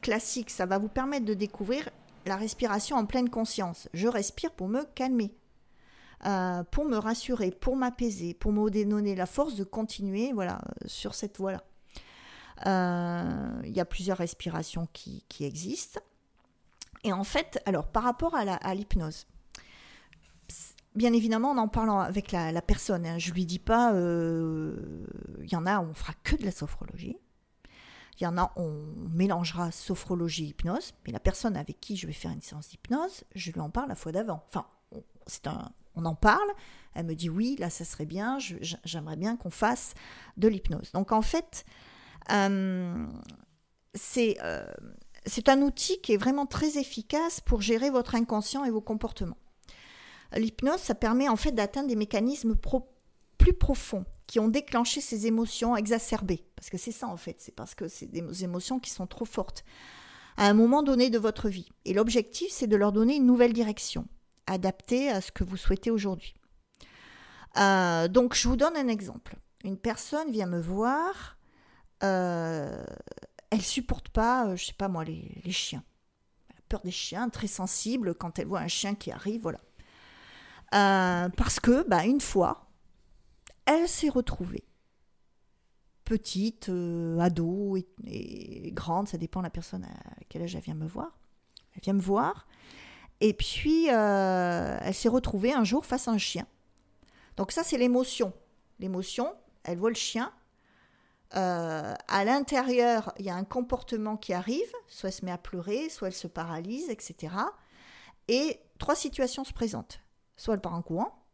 Speaker 3: classique. Ça va vous permettre de découvrir la respiration en pleine conscience. Je respire pour me calmer. Euh, pour me rassurer, pour m'apaiser, pour me donner la force de continuer voilà, sur cette voie-là. Il y a plusieurs respirations qui, existent. Et en fait, alors par rapport à l'hypnose, bien évidemment, en en parlant avec la, personne, hein, je ne lui dis pas, euh, il y en a, on fera que de la sophrologie. Il y en a, on mélangera sophrologie et hypnose, mais la personne avec qui je vais faire une séance d'hypnose, je lui en parle la fois d'avant. Enfin, c'est un, on en parle. Elle me dit oui, là ça serait bien, j'aimerais bien qu'on fasse de l'hypnose. Donc en fait, euh, euh, c'est un outil qui est vraiment très efficace pour gérer votre inconscient et vos comportements. L'hypnose, ça permet en fait d'atteindre des mécanismes plus profonds qui ont déclenché ces émotions exacerbées. Parce que c'est ça en fait, c'est parce que c'est des émotions qui sont trop fortes à un moment donné de votre vie. Et l'objectif, c'est de leur donner une nouvelle direction adapté à ce que vous souhaitez aujourd'hui. Euh, donc, je vous donne un exemple. Une personne vient me voir, euh, elle supporte pas, euh, je sais pas moi, les, chiens. Elle a peur des chiens, très sensible quand elle voit un chien qui arrive, voilà. Euh, parce que, bah, une fois, elle s'est retrouvée petite, ado et, grande, ça dépend de la personne à quel âge elle vient me voir. Elle vient me voir et puis, euh, elle s'est retrouvée un jour face à un chien. Donc ça, c'est l'émotion. L'émotion, elle voit le chien. Euh, à l'intérieur, il y a un comportement qui arrive. Soit elle se met à pleurer, soit elle se paralyse, etc. Et trois situations se présentent. Soit elle part en courant,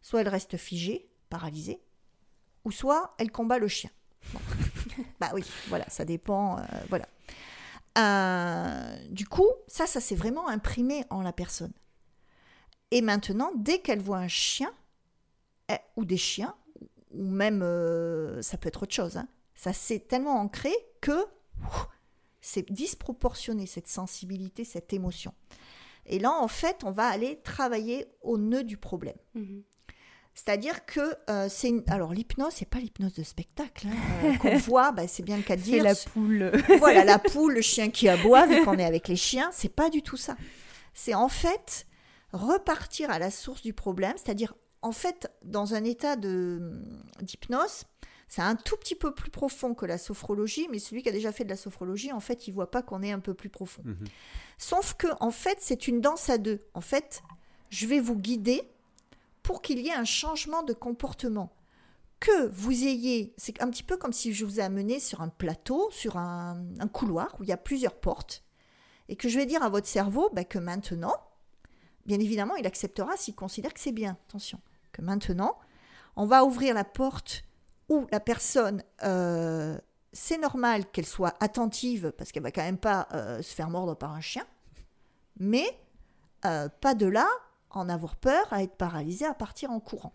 Speaker 3: soit elle reste figée, paralysée, ou soit elle combat le chien. bah oui, voilà, ça dépend. Euh, voilà. Euh, du coup, ça, ça s'est vraiment imprimé en la personne. Et maintenant, dès qu'elle voit un chien, eh, ou des chiens, ou même, euh, ça peut être autre chose, hein, ça s'est tellement ancré que c'est disproportionné, cette sensibilité, cette émotion. Et là, en fait, on va aller travailler au nœud du problème. Mhm. C'est-à-dire que euh, c'est une... alors l'hypnose, c'est pas l'hypnose de spectacle hein, euh, qu'on voit, bah, c'est bien le cas de dire.
Speaker 1: La poule.
Speaker 3: voilà, la poule, le chien qui aboie, vu qu'on est avec les chiens, c'est pas du tout ça. C'est en fait repartir à la source du problème, c'est-à-dire en fait dans un état de d'hypnose, c'est un tout petit peu plus profond que la sophrologie, mais celui qui a déjà fait de la sophrologie, en fait, il voit pas qu'on est un peu plus profond. Mhm. Sauf que en fait, c'est une danse à deux. En fait, je vais vous guider pour qu'il y ait un changement de comportement. Que vous ayez, c'est un petit peu comme si je vous ai amené sur un plateau, sur un, couloir où il y a plusieurs portes, et que je vais dire à votre cerveau ben, que maintenant, bien évidemment, il acceptera s'il considère que c'est bien. Attention, que maintenant, on va ouvrir la porte où la personne euh, c'est normal qu'elle soit attentive parce qu'elle va quand même pas euh, se faire mordre par un chien, mais euh, pas de là en avoir peur à être paralysée à partir en courant.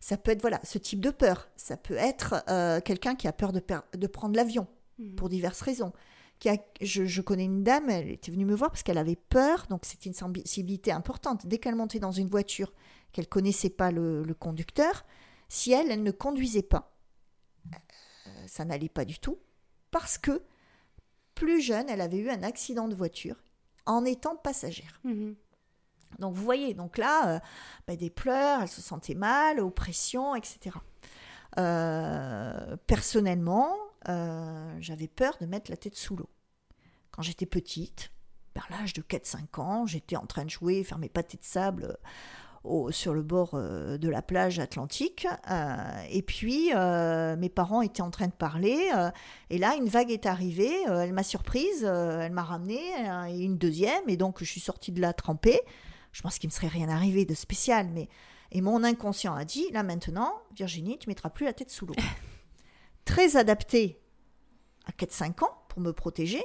Speaker 3: Ça peut être voilà ce type de peur. Ça peut être quelqu'un qui a peur de, de prendre l'avion mmh. pour diverses raisons. Qui a, je, connais une dame, elle était venue me voir parce qu'elle avait peur, donc c'était une sensibilité importante. Dès qu'elle montait dans une voiture, qu'elle connaissait pas le, le conducteur, si elle, elle ne conduisait pas, ça n'allait pas du tout, parce que plus jeune, elle avait eu un accident de voiture en étant passagère. Mhm. Donc vous voyez, donc là, euh, bah, des pleurs, elle se sentait mal, oppression, etc. Euh, personnellement, euh, j'avais peur de mettre la tête sous l'eau. Quand j'étais petite, vers l'âge de 4-5 ans, j'étais en train de jouer, faire mes pâtés de sable sur le bord euh, de la plage atlantique. Euh, et puis, euh, mes parents étaient en train de parler. et là, une vague est arrivée. elle m'a surprise. elle m'a ramené. et une deuxième. Et donc, je suis sortie de là trempée. Je pense qu'il me serait rien arrivé de spécial. Mais... Et mon inconscient a dit, là maintenant, Virginie, tu mettras plus la tête sous l'eau. Très adapté à 4-5 ans pour me protéger,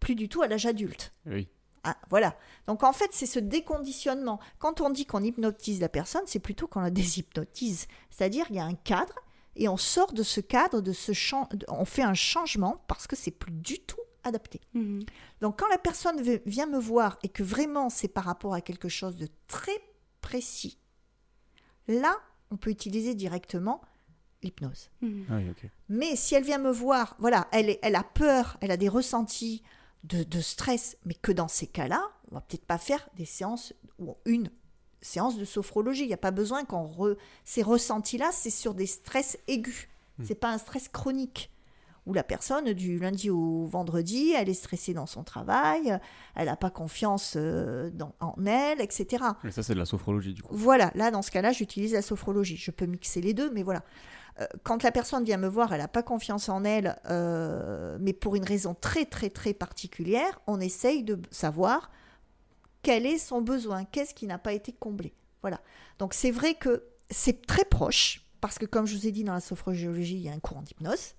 Speaker 3: plus du tout à l'âge adulte.
Speaker 2: Oui.
Speaker 3: Ah, voilà. Donc en fait, c'est ce déconditionnement. Quand on dit qu'on hypnotise la personne, c'est plutôt qu'on la déshypnotise. C'est-à-dire il y a un cadre et on sort de ce cadre, de ce champ, on fait un changement parce que c'est plus du tout adapté. Mhm. Donc quand la personne vient me voir et que vraiment c'est par rapport à quelque chose de très précis, là, on peut utiliser directement l'hypnose.
Speaker 2: Mhm. Ah
Speaker 3: Mais si elle vient me voir, voilà, elle, elle a peur, elle a des ressentis, de, stress, mais que dans ces cas-là, on va peut-être pas faire des séances ou une séance de sophrologie. Il n'y a pas besoin qu'on re... ces ressentis-là, c'est sur des stress aigus. Ce hmm. C'est pas un stress chronique où la personne du lundi au vendredi, elle est stressée dans son travail, elle n'a pas confiance euh, dans, en elle, etc.
Speaker 2: Mais ça, c'est de la sophrologie du coup.
Speaker 3: Voilà, là, dans ce cas-là, j'utilise la sophrologie. Je peux mixer les deux, mais voilà. Euh, quand la personne vient me voir, elle n'a pas confiance en elle, euh, mais pour une raison très très très particulière, on essaye de savoir quel est son besoin, qu'est-ce qui n'a pas été comblé. Voilà. Donc c'est vrai que c'est très proche, parce que comme je vous ai dit dans la sophrologie, il y a un courant d'hypnose.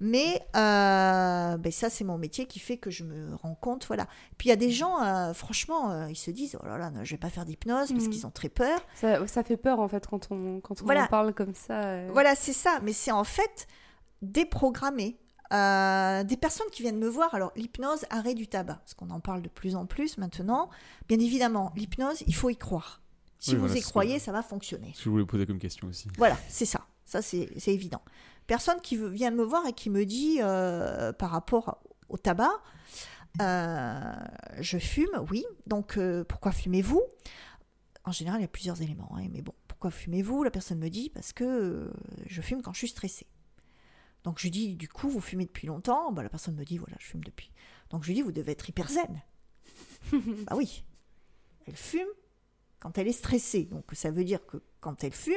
Speaker 3: Mais euh, ben ça, c'est mon métier qui fait que je me rends compte. Voilà. Puis il y a des gens, euh, franchement, euh, ils se disent Oh là là, je vais pas faire d'hypnose parce mm. qu'ils ont très peur.
Speaker 1: Ça, ça, fait peur en fait quand on, quand on en parle comme ça.
Speaker 3: Voilà, c'est ça. Mais c'est en fait déprogrammé. des personnes qui viennent me voir, alors l'hypnose, arrêt du tabac, parce qu'on en parle de plus en plus maintenant. Bien évidemment, l'hypnose, il faut y croire. Si vous y croyez, ça va fonctionner.
Speaker 2: Vous voulez poser comme question aussi.
Speaker 3: Voilà, c'est ça. Ça, c'est évident personne qui vient me voir et qui me dit euh, par rapport au tabac, euh, je fume, oui, donc euh, pourquoi fumez-vous? En général, il y a plusieurs éléments, hein, mais bon, pourquoi fumez-vous? La personne me dit parce que je fume quand je suis stressée. Donc je lui dis, du coup, vous fumez depuis longtemps? Bah, La personne me dit, voilà, je fume depuis. Donc je lui dis, vous devez être hyper zen. bah oui, elle fume quand elle est stressée. Donc ça veut dire que quand elle fume,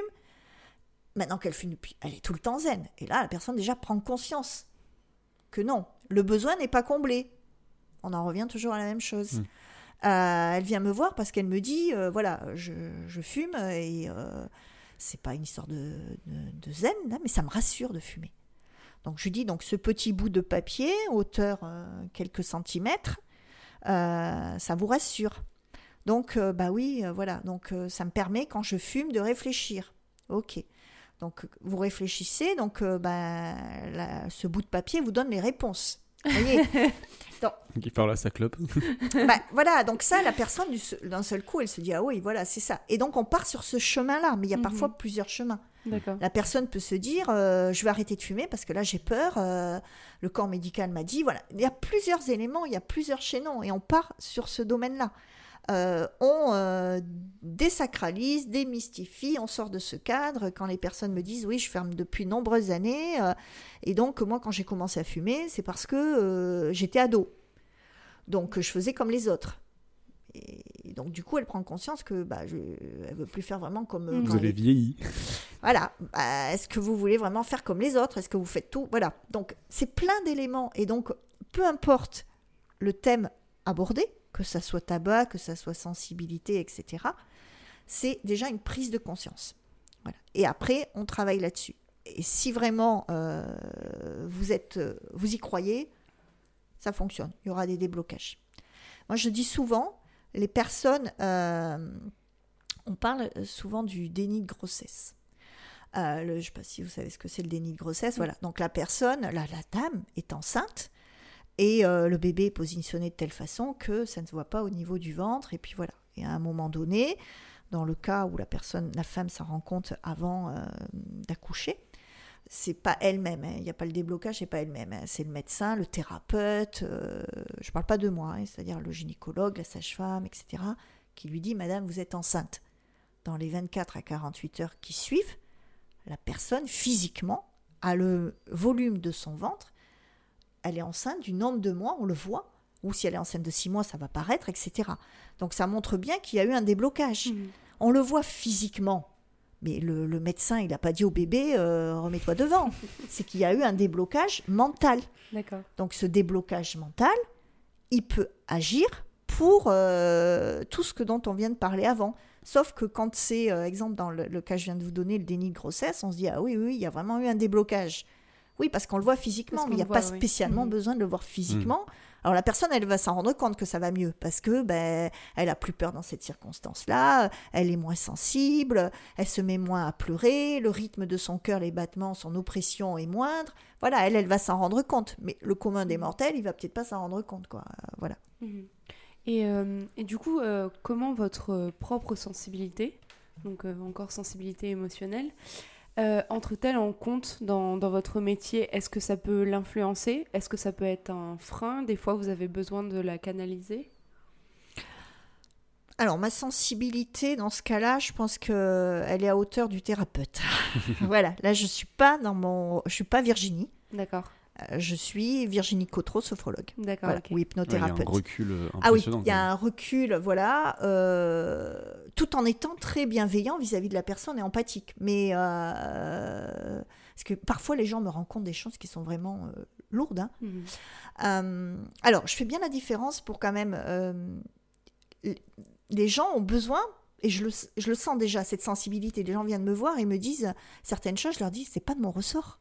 Speaker 3: Maintenant qu'elle fume depuis, elle est tout le temps zen. Et là, la personne déjà prend conscience que non, le besoin n'est pas comblé. On en revient toujours à la même chose. Hmm. Euh, elle vient me voir parce qu'elle me dit, euh, voilà, je, fume et euh, c'est pas une histoire de, zen, mais ça me rassure de fumer. Donc je lui dis, donc ce petit bout de papier, hauteur quelques centimètres, ça vous rassure. Donc bah oui, voilà, donc ça me permet quand je fume de réfléchir. Ok. Donc vous réfléchissez, donc euh, ben, ce bout de papier vous donne les réponses. Vous voyez
Speaker 2: Qui parle à sa clope.
Speaker 3: Ben, voilà, donc ça, la personne, d'un seul coup, elle se dit, ah oui, voilà, c'est ça. Et donc on part sur ce chemin-là, mais il y a mhm. parfois plusieurs chemins. La personne peut se dire, euh, je vais arrêter de fumer parce que là j'ai peur, euh, le corps médical m'a dit, voilà, il y a plusieurs éléments, il y a plusieurs chaînons, et on part sur ce domaine-là. Euh, on euh, désacralise, démystifie, on sort de ce cadre. Quand les personnes me disent oui, je ferme depuis nombreuses années, euh, et donc moi quand j'ai commencé à fumer, c'est parce que j'étais ado. Donc je faisais comme les autres. Et donc du coup, elle prend conscience que bah, je, elle veut plus faire vraiment comme.
Speaker 2: Vous avez vieilli.
Speaker 3: Voilà. Bah, est-ce que vous voulez vraiment faire comme les autres? Est-ce que vous faites tout? Voilà. Donc c'est plein d'éléments. Et donc, peu importe le thème abordé, que ça soit tabac, que ça soit sensibilité, etc. C'est déjà une prise de conscience. Et après, on travaille là-dessus. Et si vraiment vous, êtes, vous y croyez, ça fonctionne. Il y aura des déblocages. Moi, je dis souvent, les personnes, on parle souvent du déni de grossesse. je ne sais pas si vous savez ce que c'est le déni de grossesse. Voilà. Donc la personne, la, la dame est enceinte et le bébé est positionné de telle façon que ça ne se voit pas au niveau du ventre. Et puis voilà. Et à un moment donné, dans le cas où la personne, la femme s'en rend compte avant euh, d'accoucher, c'est pas elle-même, hein. il n'y a pas le déblocage, c'est pas elle-même, hein. c'est le médecin, le thérapeute, euh, je parle pas de moi, hein, c'est-à-dire le gynécologue, la sage-femme, etc., qui lui dit Madame, vous êtes enceinte. Dans les 24 à 48 heures qui suivent, la personne physiquement a le volume de son ventre, elle est enceinte du nombre de mois, on le voit, ou si elle est enceinte de 6 mois, ça va paraître, etc. Donc ça montre bien qu'il y a eu un déblocage. Mmh. On le voit physiquement, mais le, médecin, il n'a pas dit au bébé, euh, remets-toi devant. C'est qu'il y a eu un déblocage mental. D'accord. Donc ce déblocage mental, il peut agir pour euh, tout ce que dont on vient de parler avant. Sauf que quand c'est, euh, exemple, dans le, cas que je viens de vous donner, le déni de grossesse, on se dit, ah oui, oui, il y a vraiment eu un déblocage. Oui, parce qu'on le voit physiquement, mais il n'y a pas spécialement mmh. besoin de le voir physiquement. Mmh. Alors la personne, elle va s'en rendre compte que ça va mieux parce que ben, elle a plus peur dans cette circonstance-là, elle est moins sensible, elle se met moins à pleurer, le rythme de son cœur, les battements, son oppression est moindre. Voilà, elle, elle va s'en rendre compte. Mais le commun des mortels, il va peut-être pas s'en rendre compte, quoi. Voilà.
Speaker 1: Mhm. Et, euh, et, du coup, euh, comment votre propre sensibilité, donc euh, encore sensibilité émotionnelle, euh, entre-t-elle en compte dans, votre métier Est-ce que ça peut l'influencer? Est-ce que ça peut être un frein? Des fois, vous avez besoin de la canaliser?
Speaker 3: Alors, ma sensibilité, dans ce cas-là, je pense qu'elle est à hauteur du thérapeute. voilà, là, je ne suis pas dans mon... Je suis pas Virginie.
Speaker 1: D'accord.
Speaker 3: Euh, je suis Virginie Cotreau, sophrologue.
Speaker 1: D'accord.
Speaker 3: Ou hypnothérapeute. il y a
Speaker 2: un recul
Speaker 3: impressionnant. Ah oui, il y a un recul, voilà, euh, tout en étant très bienveillant vis-à-vis de la personne et empathique. Mais euh, parce que parfois les gens me rencontrent des choses qui sont vraiment lourdes. Hein. Mhm. alors, je fais bien la différence pour quand même. les gens ont besoin et je le, je le, sens déjà, cette sensibilité. Les gens viennent me voir et me disent certaines choses, je leur dis, c'est pas de mon ressort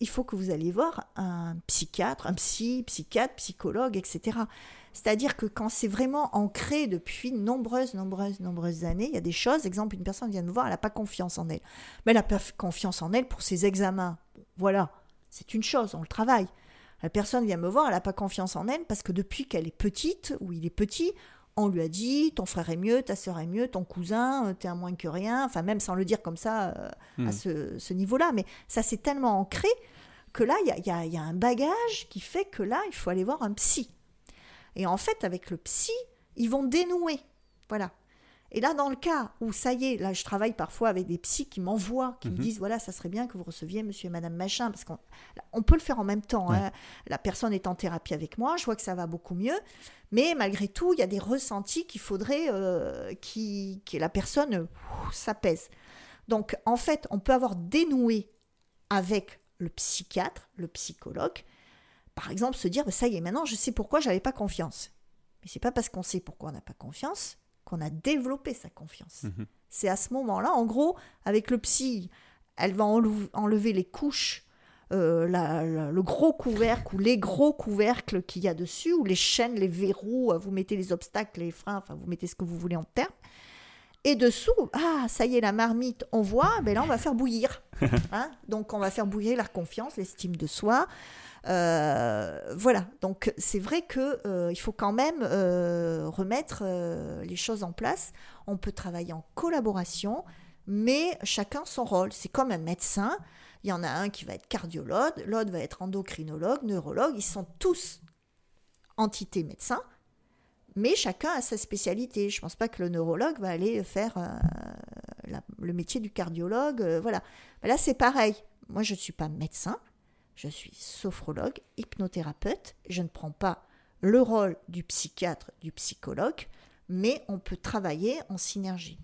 Speaker 3: il faut que vous alliez voir un psychiatre, un psy, psychiatre, psychologue, etc. C'est-à-dire que quand c'est vraiment ancré depuis nombreuses, nombreuses, nombreuses années, il y a des choses, exemple, une personne vient me voir, elle n'a pas confiance en elle. Mais elle n'a pas confiance en elle pour ses examens. Voilà, c'est une chose, on le travaille. La personne vient me voir, elle n'a pas confiance en elle parce que depuis qu'elle est petite, ou il est petit, on lui a dit ton frère est mieux, ta soeur est mieux, ton cousin, euh, t'es un moins que rien, enfin même sans le dire comme ça euh, à hmm. ce, niveau-là, mais ça c'est tellement ancré que là, il y a, un bagage qui fait que là, il faut aller voir un psy. Et en fait, avec le psy, ils vont dénouer. Voilà. Et là, dans le cas où ça y est, là, je travaille parfois avec des psys qui m'envoient, qui me mhm. disent voilà, ça serait bien que vous receviez monsieur et madame machin, parce qu'on on peut le faire en même temps. Hein. La personne est en thérapie avec moi, je vois que ça va beaucoup mieux, mais malgré tout, il y a des ressentis qu'il faudrait euh, qui, que la personne s'apaise. Donc, en fait, on peut avoir dénoué avec le psychiatre, le psychologue, par exemple, se dire bah, ça y est, maintenant, je sais pourquoi j'avais pas confiance. Mais c'est pas parce qu'on sait pourquoi on n'a pas confiance qu'on a développé sa confiance. Mhm. C'est à ce moment-là, en gros, avec le psy, elle va enlever les couches, euh, le gros couvercle ou les gros couvercles qu'il y a dessus, ou les chaînes, les verrous, euh, vous mettez les obstacles, les freins, enfin vous mettez ce que vous voulez en terme. Et dessous, ah, ça y est, la marmite, on voit, ben là, on va faire bouillir. Hein. Donc, on va faire bouillir la confiance, l'estime de soi, euh, voilà, donc c'est vrai que euh, il faut quand même euh, remettre les choses en place. On peut travailler en collaboration, mais chacun son rôle. C'est comme un médecin. Il y en a un qui va être cardiologue, l'autre va être endocrinologue, neurologue. Ils sont tous entités médecins, mais chacun a sa spécialité. Je ne pense pas que le neurologue va aller faire le métier du cardiologue. voilà. là, c'est pareil. Moi, je ne suis pas médecin, je suis sophrologue, hypnothérapeute. Je ne prends pas le rôle du psychiatre, du psychologue, mais on peut travailler en synergie.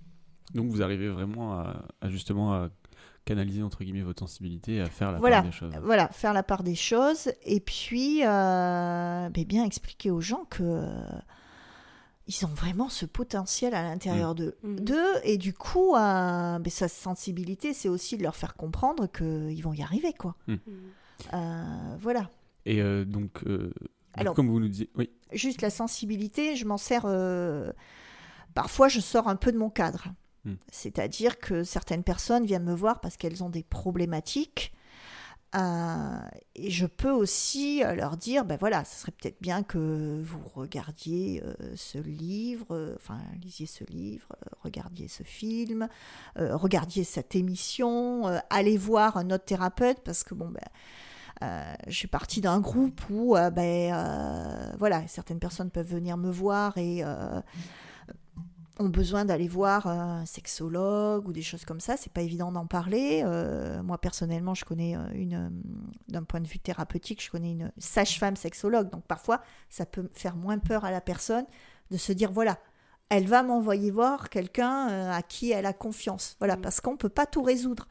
Speaker 2: Donc vous arrivez vraiment à, justement à canaliser entre guillemets votre sensibilité et à faire la part des choses.
Speaker 3: Voilà, faire la part des choses et puis euh, bien expliquer aux gens que ils ont vraiment ce potentiel à l'intérieur mmh. mmh. d'eux. Et du coup, euh, ben, sa sensibilité, c'est aussi de leur faire comprendre qu'ils vont y arriver. quoi. Mmh. Euh, voilà.
Speaker 2: Et euh, donc, Alors, comme vous nous disiez, oui.
Speaker 3: Juste la sensibilité, je m'en sers. Parfois, je sors un peu de mon cadre. C'est-à-dire que certaines personnes viennent me voir parce qu'elles ont des problématiques euh, et je peux aussi euh, leur dire, ben voilà, ce serait peut-être bien que vous regardiez euh, ce livre, enfin, lisiez ce livre, regardiez ce film, regardiez cette émission, allez voir un autre thérapeute, parce que bon, ben, je suis partie d'un groupe où, ben, voilà, certaines personnes peuvent venir me voir et ont besoin d'aller voir un sexologue ou des choses comme ça. C'est pas évident d'en parler. Euh, moi personnellement, je connais euh, une, euh, d'un point de vue thérapeutique, je connais une sage-femme sexologue. Donc parfois, ça peut faire moins peur à la personne de se dire voilà, elle va m'envoyer voir quelqu'un à qui elle a confiance. Voilà, parce qu'on peut pas tout résoudre.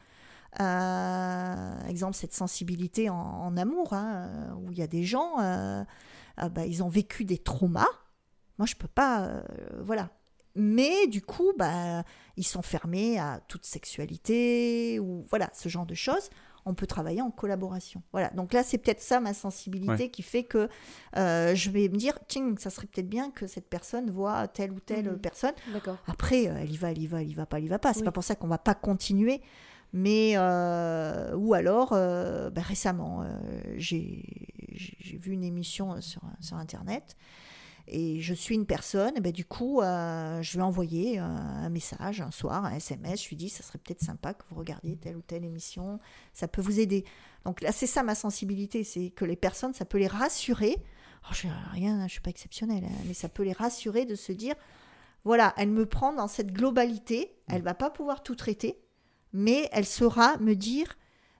Speaker 3: exemple, cette sensibilité en, amour, hein, où il y a des gens, bah, ils ont vécu des traumas. Moi, je peux pas, voilà, mais du coup, bah, ils sont fermés à toute sexualité ou voilà, ce genre de choses. On peut travailler en collaboration. Voilà. Donc là, c'est peut-être ça ma sensibilité qui fait que euh, je vais me dire, tiens, ça serait peut-être bien que cette personne voit telle ou telle mmh. personne. Après, euh, elle y va, elle y va, elle y va pas, elle y va pas. C'est pas pour ça qu'on va pas continuer. Mais euh, ou alors, bah, récemment, j'ai vu une émission sur, sur internet et je suis une personne, et ben du coup, euh, je vais envoyer euh, un message un soir, un SMS. Je lui dis, ça serait peut-être sympa que vous regardiez telle ou telle émission, ça peut vous aider. Donc là, c'est ça ma sensibilité, c'est que les personnes, ça peut les rassurer. Oh, je rien, je suis pas exceptionnelle, hein, mais ça peut les rassurer de se dire, voilà, elle me prend dans cette globalité, elle va pas pouvoir tout traiter, mais elle saura me dire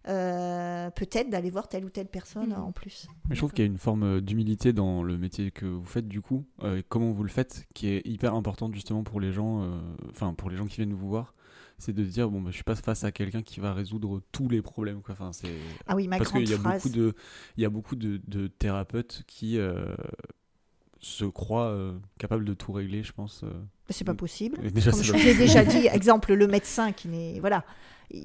Speaker 3: euh, peut-être d'aller voir telle ou telle personne mhm. en plus.
Speaker 2: je trouve qu'il y a une forme euh, d'humilité dans le métier que vous faites du coup, euh, comment vous le faites, qui est hyper importante justement pour les gens, enfin pour les gens qui viennent vous voir. C'est de dire bon bah, je suis pas face à quelqu'un qui va résoudre tous les problèmes quoi. Enfin c'est
Speaker 3: ah oui ma
Speaker 2: parce
Speaker 3: qu'il
Speaker 2: y a beaucoup de il y a beaucoup de, de thérapeutes qui se croient capables de tout régler je pense
Speaker 3: c'est pas possible. Déjà, comme je vous ai déjà dit exemple le médecin qui n'est voilà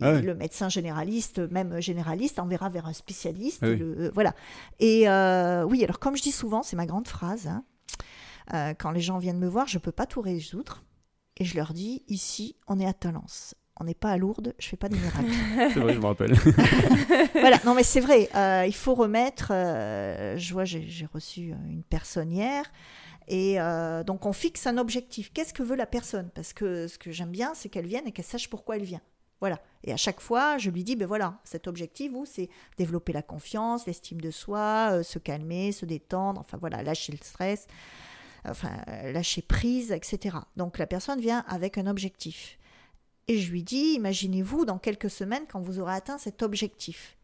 Speaker 3: ah le médecin généraliste, même généraliste, enverra vers un spécialiste. Ah euh, voilà. Et euh, oui, alors comme je dis souvent, c'est ma grande phrase. Hein, euh, quand les gens viennent me voir, je peux pas tout résoudre. Et je leur dis, ici, on est à Talence. On n'est pas à Lourdes, je fais pas des miracles.
Speaker 2: c'est vrai, je me rappelle.
Speaker 3: voilà, non mais c'est vrai, il faut remettre, je vois, j'ai reçu une personne hier, et donc on fixe un objectif. Qu'est-ce que veut la personne? Parce que ce que j'aime bien, c'est qu'elle vienne et qu'elle sache pourquoi elle vient. Voilà. Et à chaque fois, je lui dis, ben voilà, cet objectif, vous, c'est développer la confiance, l'estime de soi, euh, se calmer, se détendre, enfin voilà, lâcher le stress, enfin lâcher prise, etc. Donc la personne vient avec un objectif. Et je lui dis, imaginez-vous dans quelques semaines quand vous aurez atteint cet objectif.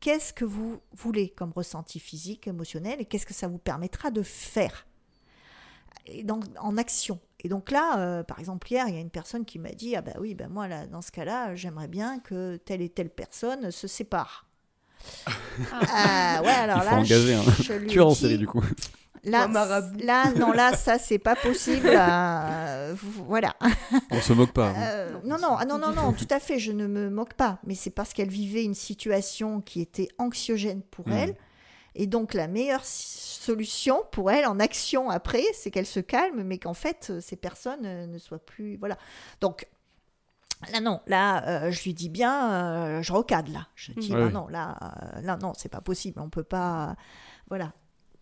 Speaker 3: Qu'est-ce que vous voulez comme ressenti physique, émotionnel, et qu'est-ce que ça vous permettra de faire? Et donc, en action. Et donc là, euh, par exemple, hier, il y a une personne qui m'a dit Ah bah oui, ben moi, là, dans ce cas-là, j'aimerais bien que telle et telle personne se sépare.
Speaker 2: Ah. ouais, alors il faut là, engager un tueur en série, du coup.
Speaker 3: Là, là, non, là, ça, c'est pas possible. Euh, voilà.
Speaker 2: On se moque pas. Hein. Euh,
Speaker 3: non, non, non, non, non, tout à fait, je ne me moque pas. Mais c'est parce qu'elle vivait une situation qui était anxiogène pour hmm. elle. Et donc, la meilleure solution pour elle en action après, c'est qu'elle se calme, mais qu'en fait, euh, ces personnes euh, ne soient plus. Voilà. Donc, Là, non, là, euh, je lui dis bien, je recadre, là. Je dis, bah non, là, là, non, c'est pas possible, on peut pas. voilà.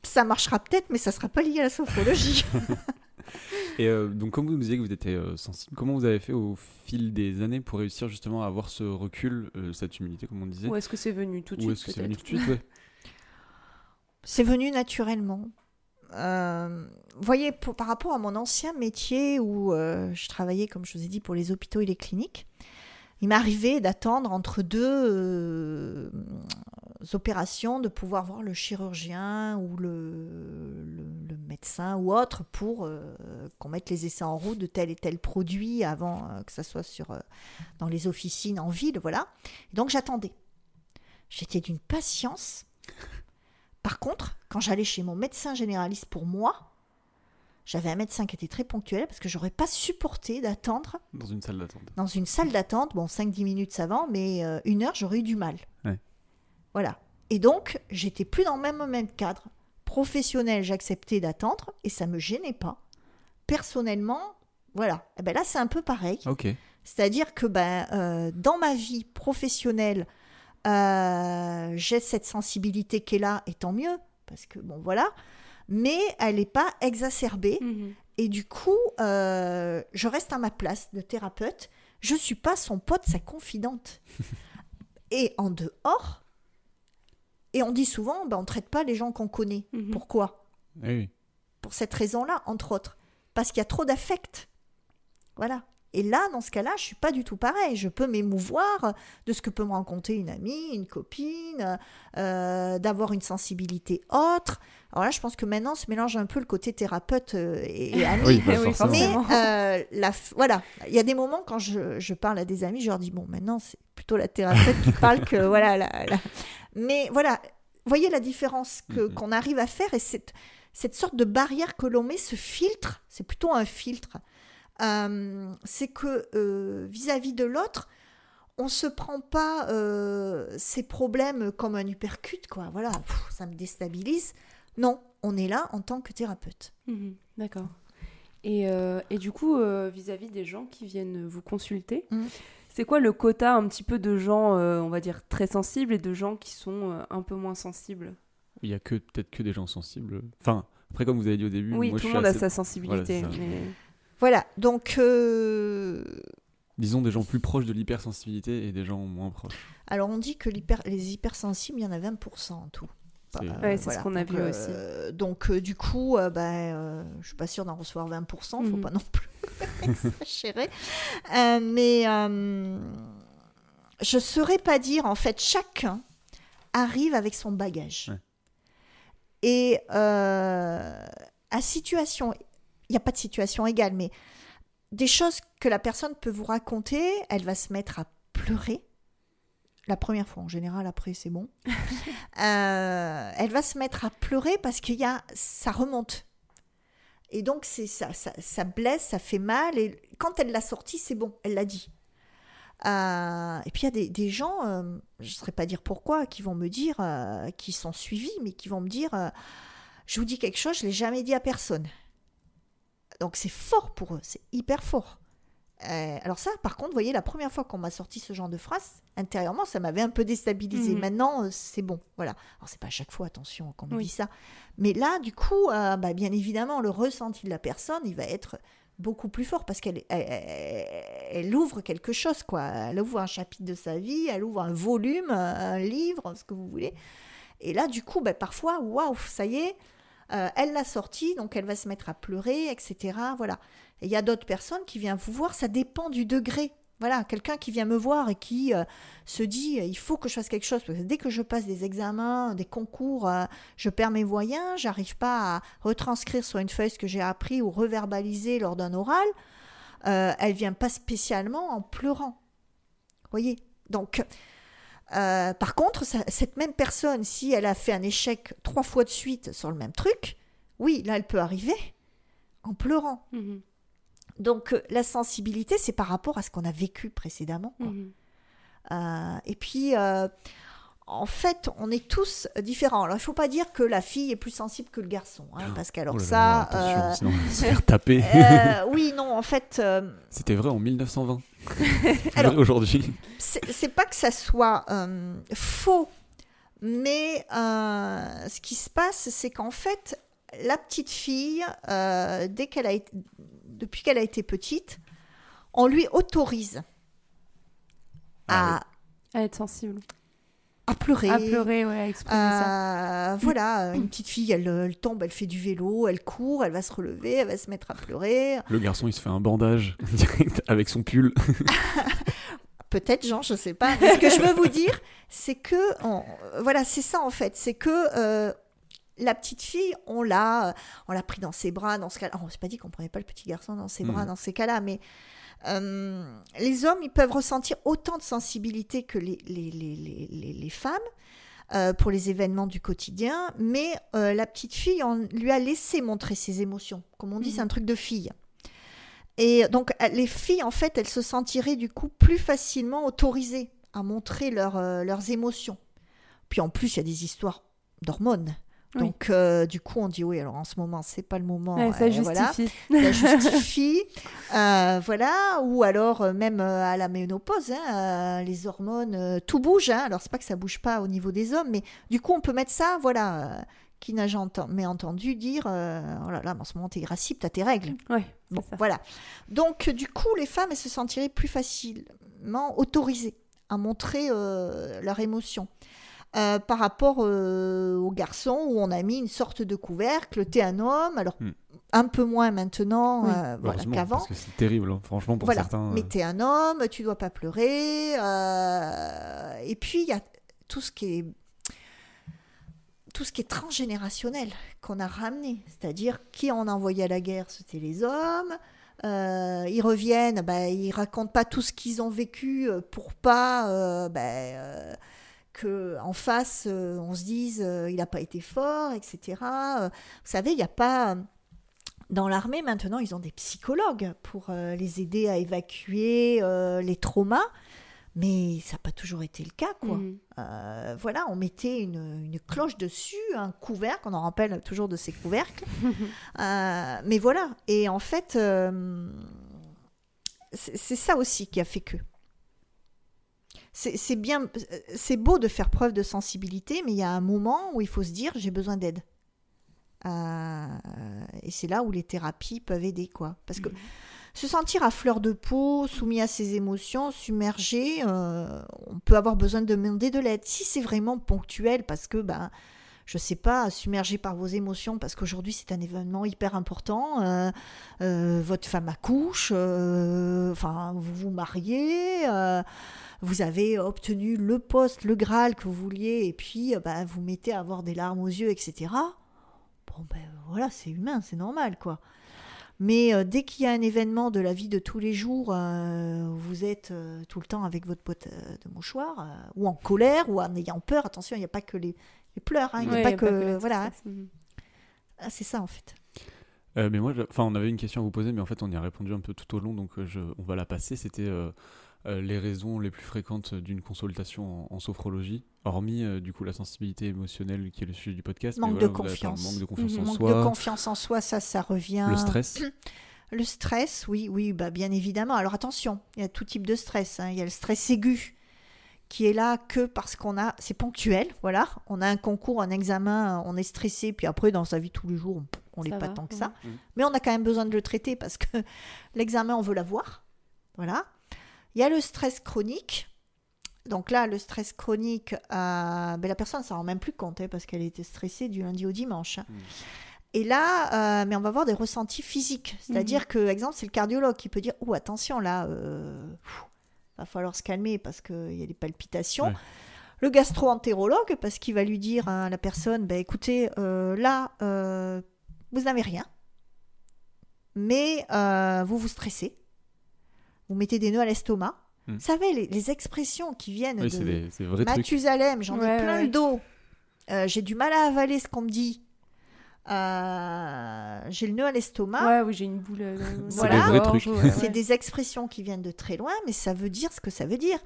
Speaker 3: Ça marchera peut-être, mais ça sera pas lié à la sophrologie.
Speaker 2: Et donc, comme vous me disiez que vous étiez sensible, comment vous avez fait au fil des années pour réussir justement à avoir ce recul, cette humilité, comme on disait?
Speaker 1: Ou est-ce que c'est venu tout de suite
Speaker 2: Ou est-ce que c'est venu tout de suite
Speaker 3: c'est venu naturellement. Euh, voyez, par rapport à mon ancien métier où euh, je travaillais, comme je vous ai dit, pour les hôpitaux et les cliniques, il m'arrivait d'attendre entre deux euh, opérations de pouvoir voir le chirurgien ou le, médecin ou autre pour qu'on mette les essais en route de tel et tel produit avant que ça soit sur, dans les officines en ville, voilà. donc j'attendais. J'étais d'une patience par contre, quand j'allais chez mon médecin généraliste pour moi, J'avais un médecin qui était très ponctuel parce que j'aurais pas supporté d'attendre.
Speaker 2: Dans une salle d'attente.
Speaker 3: Dans une salle d'attente, bon, 5-10 minutes avant, mais euh, une heure, j'aurais eu du mal. Voilà. Et donc, j'étais plus dans le même, même cadre. Professionnel, j'acceptais d'attendre et ça me gênait pas. Personnellement, voilà. Et eh ben là, c'est un peu pareil.
Speaker 2: Ok.
Speaker 3: C'est-à-dire que ben, euh, dans ma vie professionnelle, euh, j'ai cette sensibilité qui est là, et tant mieux, parce que bon, voilà. Mais elle n'est pas exacerbée. Mhm. Et du coup, euh, je reste à ma place de thérapeute. Je ne suis pas son pote, sa confidente. et en dehors, et on dit souvent, ben, on ne traite pas les gens qu'on connaît. Mhm. Pourquoi?
Speaker 2: Eh
Speaker 3: Pour cette raison-là, entre autres. Parce qu'il y a trop d'affect. Voilà. Et là, dans ce cas-là, je suis pas du tout pareil. Je peux m'émouvoir de ce que peut me raconter une amie, une copine, euh, d'avoir une sensibilité autre. Alors là, je pense que maintenant, se mélange un peu le côté thérapeute euh, et, ami.
Speaker 2: Oui, bah,
Speaker 3: Mais euh, la, voilà, il y a des moments quand je, parle à des amis, je leur dis bon, maintenant c'est plutôt la thérapeute qui parle que voilà. La, Mais voilà, voyez la différence que mm-hmm. qu'on arrive à faire et cette cette sorte de barrière que l'on met, ce filtre, c'est plutôt un filtre euh, c'est que euh, vis-à-vis de l'autre, on se prend pas euh, ses problèmes comme un uppercut, quoi. Voilà, ça me déstabilise. Non, on est là en tant que thérapeute.
Speaker 1: Mhm, d'accord. Et, et, du coup, vis-à-vis des gens qui viennent vous consulter, mhm. c'est quoi le quota un petit peu de gens, on va dire, très sensibles et de gens qui sont un peu moins sensibles?
Speaker 2: Il y a que peut-être que des gens sensibles. Enfin, après, comme vous avez dit au début,
Speaker 1: oui,
Speaker 2: moi,
Speaker 1: tout
Speaker 2: le
Speaker 1: monde a sa sensibilité.
Speaker 3: Voilà, donc... Euh,
Speaker 2: Disons des gens plus proches de l'hypersensibilité et des gens moins proches.
Speaker 3: Alors on dit que les hypersensibles, il y en a 20% en tout.
Speaker 1: C'est euh, ce qu'on a vu aussi.
Speaker 3: Euh, donc du coup, ben, je suis pas sûre d'en recevoir 20%, faut mhm. pas non plus exagérer. mais je saurais pas dire, en fait, chacun arrive avec son bagage. Et à situation il n'y a pas de situation égale, mais des choses que la personne peut vous raconter, elle va se mettre à pleurer. La première fois, en général, après, c'est bon. Euh, elle va se mettre à pleurer parce qu'il y a, ça remonte. Et donc, c'est ça, ça, blesse, ça fait mal. Et quand elle l'a sorti, c'est bon, elle l'a dit. Euh, et puis il y a des, gens, euh, je ne saurais pas dire pourquoi, qui vont me dire, qui sont suivis, mais qui vont me dire, je vous dis quelque chose, je l'ai jamais dit à personne. Donc c'est fort pour eux, c'est hyper fort. Euh, alors ça, par contre, vous voyez, la première fois qu'on m'a sorti ce genre de phrase, intérieurement, ça m'avait un peu déstabilisé. Mhm. Maintenant, euh, c'est bon, voilà. Alors c'est pas à chaque fois, attention, qu'on me dit ça. Mais là, du coup, euh, bah, bien évidemment, le ressenti de la personne, il va être beaucoup plus fort parce qu'elle elle, ouvre quelque chose, quoi. Elle ouvre un chapitre de sa vie, elle ouvre un volume, un livre, ce que vous voulez. Et là, du coup, bah, parfois, waouh, ça y est, euh, elle l'a sorti, donc elle va se mettre à pleurer, etc. Voilà. Il y a d'autres personnes qui viennent vous voir, ça dépend du degré. Voilà, quelqu'un qui vient me voir et qui euh, se dit il faut que je fasse quelque chose parce que dès que je passe des examens, des concours, euh, je perds mes moyens, j'arrive pas à retranscrire sur une feuille ce que j'ai appris ou reverbaliser lors d'un oral. elle vient pas spécialement en pleurant. Voyez? Donc euh, par contre, cette même personne, si elle a fait un échec trois fois de suite sur le même truc, oui, là, elle peut arriver en pleurant. Mhm. Donc, euh, la sensibilité, c'est par rapport à ce qu'on a vécu précédemment. Mhm. Euh, et puis, en fait, on est tous différents. Alors, il ne faut pas dire que la fille est plus sensible que le garçon, hein, ah, parce qu'alors oh ça...
Speaker 2: sinon, se faire taper.
Speaker 3: oui, non, en fait...
Speaker 2: C'était vrai en 1920. aujourd'hui.
Speaker 3: C'est pas que ça soit euh, faux, mais euh, ce qui se passe, c'est qu'en fait, la petite fille, euh, dès qu'elle a été, depuis qu'elle a été petite, on lui autorise
Speaker 1: ah à, être sensible
Speaker 3: à pleurer.
Speaker 1: À pleurer, ouais, à exprimer
Speaker 3: ça. Voilà, une petite fille, elle, elle, tombe, elle fait du vélo, elle court, elle va se relever, elle va se mettre à pleurer.
Speaker 2: Le garçon, il se fait un bandage direct avec son pull.
Speaker 3: Peut-être, Jean, je sais pas. ce que je veux vous dire, c'est que, voilà, c'est ça en fait, c'est que euh, la petite fille, on l'a, on l'a pris dans ses bras, dans ce cas-là. Oh, on s'est pas dit qu'on prenait pas le petit garçon dans ses bras, mmh. dans ces cas-là, mais euh, les hommes, ils peuvent ressentir autant de sensibilité que les, les, les, les femmes. pour les événements du quotidien, mais la petite fille, on lui a laissé montrer ses émotions. Comme on dit, c'est un mhm. truc de fille. Et donc, les filles, en fait, elles se sentiraient du coup plus facilement autorisées à montrer leurs émotions. Puis en plus, il y a des histoires d'hormones. Donc, euh, du coup, on dit oui, alors en ce moment, c'est pas le moment.
Speaker 1: ça justifie.
Speaker 3: Ça justifie. Euh, voilà. Ou alors, euh, même à la ménopause, hein, les hormones, tout bouge. Hein. Alors, c'est pas que ça bouge pas au niveau des hommes, mais du coup, on peut mettre ça, voilà. qui n'a jamais entendu dire oh là là, en ce moment, t'es irascible, t'as tes règles.
Speaker 1: Oui.
Speaker 3: Bon, voilà. Donc, du coup, les femmes, elles se sentiraient plus facilement autorisées à montrer leurs émotions. Euh, par rapport euh, aux garçons où on a mis une sorte de couvercle. T'es un homme, alors hmm. un peu moins maintenant euh, qu'avant. Parce
Speaker 2: que c'est terrible, hein, franchement, pour
Speaker 3: voilà.
Speaker 2: certains.
Speaker 3: Mais t'es un homme, tu dois pas pleurer. et puis, il y a tout ce qui est tout ce qui est transgénérationnel qu'on a ramené, c'est-à-dire qui on a envoyé à la guerre, c'était les hommes. ils reviennent, bah, ils racontent pas tout ce qu'ils ont vécu pour pas bah, en face, euh, on se dise euh, il n'a pas été fort, etc. Euh, vous savez, il n'y a pas. Dans l'armée, maintenant, ils ont des psychologues pour les aider à évacuer les traumas. Mais ça n'a pas toujours été le cas, quoi. Mm. voilà, on mettait une, cloche dessus, un couvercle, on en rappelle toujours de ces couvercles. mais voilà, et en fait, c'est ça aussi qui a fait que c'est bien, c'est beau de faire preuve de sensibilité, mais il y a un moment où il faut se dire j'ai besoin d'aide. Euh, et c'est là où les thérapies peuvent aider, quoi. Parce que mmh. se sentir à fleur de peau, soumis à ses émotions, submergé, euh, on peut avoir besoin de demander de l'aide. Si c'est vraiment ponctuel, parce que ben je sais pas, submergé par vos émotions parce qu'aujourd'hui c'est un événement hyper important. Euh, votre femme accouche, enfin vous vous mariez, vous avez obtenu le poste, le Graal que vous vouliez, et puis euh, bah, vous mettez à avoir des larmes aux yeux, etc. Bon, ben voilà, c'est humain, c'est normal, quoi. Mais euh, dès qu'il y a un événement de la vie de tous les jours, euh, vous êtes tout le temps avec votre pote de mouchoir, ou en colère, ou en ayant peur. Attention, il n'y a pas que les, pleurs, hein, il n'y a, pas que. voilà. Hein. Mhm. Ah, c'est ça, en fait.
Speaker 2: mais moi, enfin, on avait une question à vous poser, mais en fait, on y a répondu un peu tout au long, donc on va la passer. C'était euh, les raisons les plus fréquentes d'une consultation en, sophrologie, hormis euh, du coup la sensibilité émotionnelle qui est le sujet du podcast.
Speaker 3: Manque de confiance.
Speaker 2: manque de confiance en
Speaker 3: manque
Speaker 2: soi.
Speaker 3: de confiance en soi, ça, ça revient.
Speaker 2: Le stress.
Speaker 3: Le stress, oui, oui, bah bien évidemment. Alors attention, il y a tout type de stress. Hein. Il y a le stress aigu qui est là que parce qu'on a, c'est ponctuel, voilà. On a un concours, un examen, on est stressé, puis après dans sa vie tous les jours, on n'est pas tant que ça. Mmh. Mais on a quand même besoin de le traiter parce que l'examen, on veut l'avoir, voilà. Il y a le stress chronique. Donc là, le stress chronique, euh, ben la personne ne s'en rend même plus compte hein, parce qu'elle était stressée du lundi au dimanche. Hmm. Et là, euh, mais on va avoir des ressentis physiques. C'est-à-dire hmm. que, exemple, c'est le cardiologue qui peut dire Oh, attention, là, euh, va falloir se calmer parce qu'il y a des palpitations. Le gastro-entérologue, parce qu'il va lui dire à la personne ben, Écoutez, euh, là, vous n'avez rien, mais vous vous stressez vous mettez des nœuds à l'estomac. Hmm. Vous savez, les, expressions qui viennent de Mathusalem, j'en ai plein le dos. Euh, j'ai du mal à avaler ce qu'on me dit. Euh, j'ai le nœud à l'estomac.
Speaker 1: Ouais, oui, j'ai une boule. Euh,
Speaker 3: voilà. C'est des expressions qui viennent de très loin, mais ça veut dire ce que ça veut dire.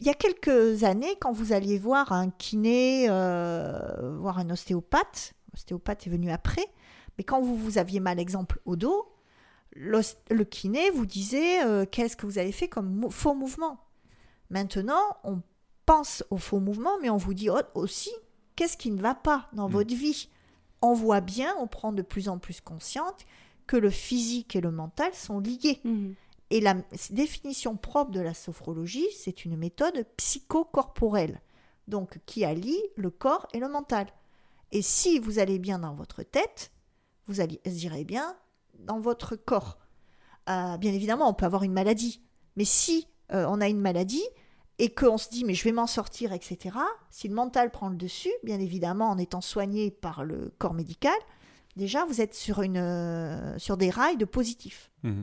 Speaker 3: Il y a quelques années, quand vous alliez voir un kiné, voir un ostéopathe, l'ostéopathe est venu après, mais quand vous, vous aviez mal, exemple, au dos, le, kiné vous disait euh, qu'est-ce que vous avez fait comme faux mouvement. Maintenant, on pense aux faux mouvements, mais on vous dit aussi qu'est-ce qui ne va pas dans mm. votre vie. On voit bien, on prend de plus en plus conscience que le physique et le mental sont liés. Mm. Et la définition propre de la sophrologie, c'est une méthode psychocorporelle, donc qui allie le corps et le mental. Et si vous allez bien dans votre tête, vous allez, irez bien dans votre corps. Euh, bien évidemment, on peut avoir une maladie, mais si euh, on a une maladie et qu'on se dit mais je vais m'en sortir, etc., si le mental prend le dessus, bien évidemment en étant soigné par le corps médical, déjà vous êtes sur, une, euh, sur des rails de positif. Mmh.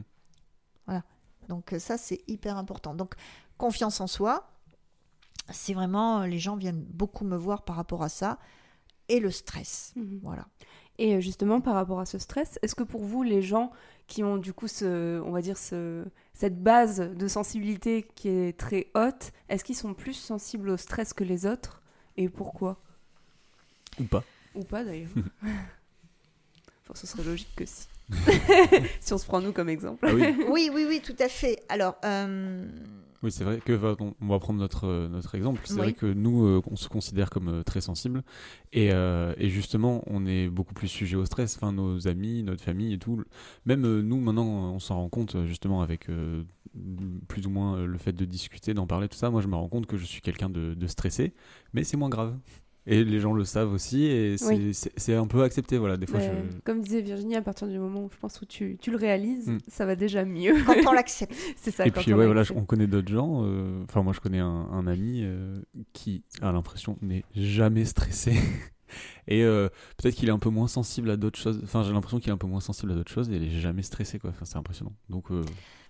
Speaker 3: Voilà. Donc ça, c'est hyper important. Donc confiance en soi, c'est vraiment, les gens viennent beaucoup me voir par rapport à ça et le stress. Mhm. Voilà.
Speaker 1: Et justement, par rapport à ce stress, est-ce que pour vous, les gens qui ont du coup, ce, on va dire, ce, cette base de sensibilité qui est très haute, est-ce qu'ils sont plus sensibles au stress que les autres Et pourquoi?
Speaker 2: Ou pas
Speaker 1: Ou pas d'ailleurs. enfin, ce serait logique que si. si on se prend nous comme exemple.
Speaker 2: Ah oui.
Speaker 3: oui. oui, oui, tout à fait. Alors, euh,
Speaker 2: oui, c'est vrai que on va prendre notre, euh, notre exemple. C'est vrai que nous, euh, on se considère comme euh, très sensibles. Et, et, justement, on est beaucoup plus sujet au stress. Enfin, nos amis, notre famille et tout. Même nous, maintenant, on s'en rend compte justement avec plus ou moins le fait de discuter, d'en parler, tout ça. Moi, je me rends compte que je suis quelqu'un de, de stressé. Mais c'est moins grave. Et les gens le savent aussi, et c'est un peu accepté. Voilà, des fois,
Speaker 1: Comme disait Virginie, à partir du moment où je pense où tu, tu le réalises, mm. ça va déjà mieux.
Speaker 3: Quand on l'accepte.
Speaker 1: c'est ça.
Speaker 2: Et puis, on ouais, voilà, on connaît d'autres gens. Euh, enfin, moi, je connais un, ami euh, qui a l'impression n'est jamais stressé. et euh, peut-être qu'il est un peu moins sensible à d'autres choses. Enfin, j'ai l'impression qu'il est un peu moins sensible à d'autres choses et il est jamais stressé, quoi. Enfin, c'est impressionnant. Donc.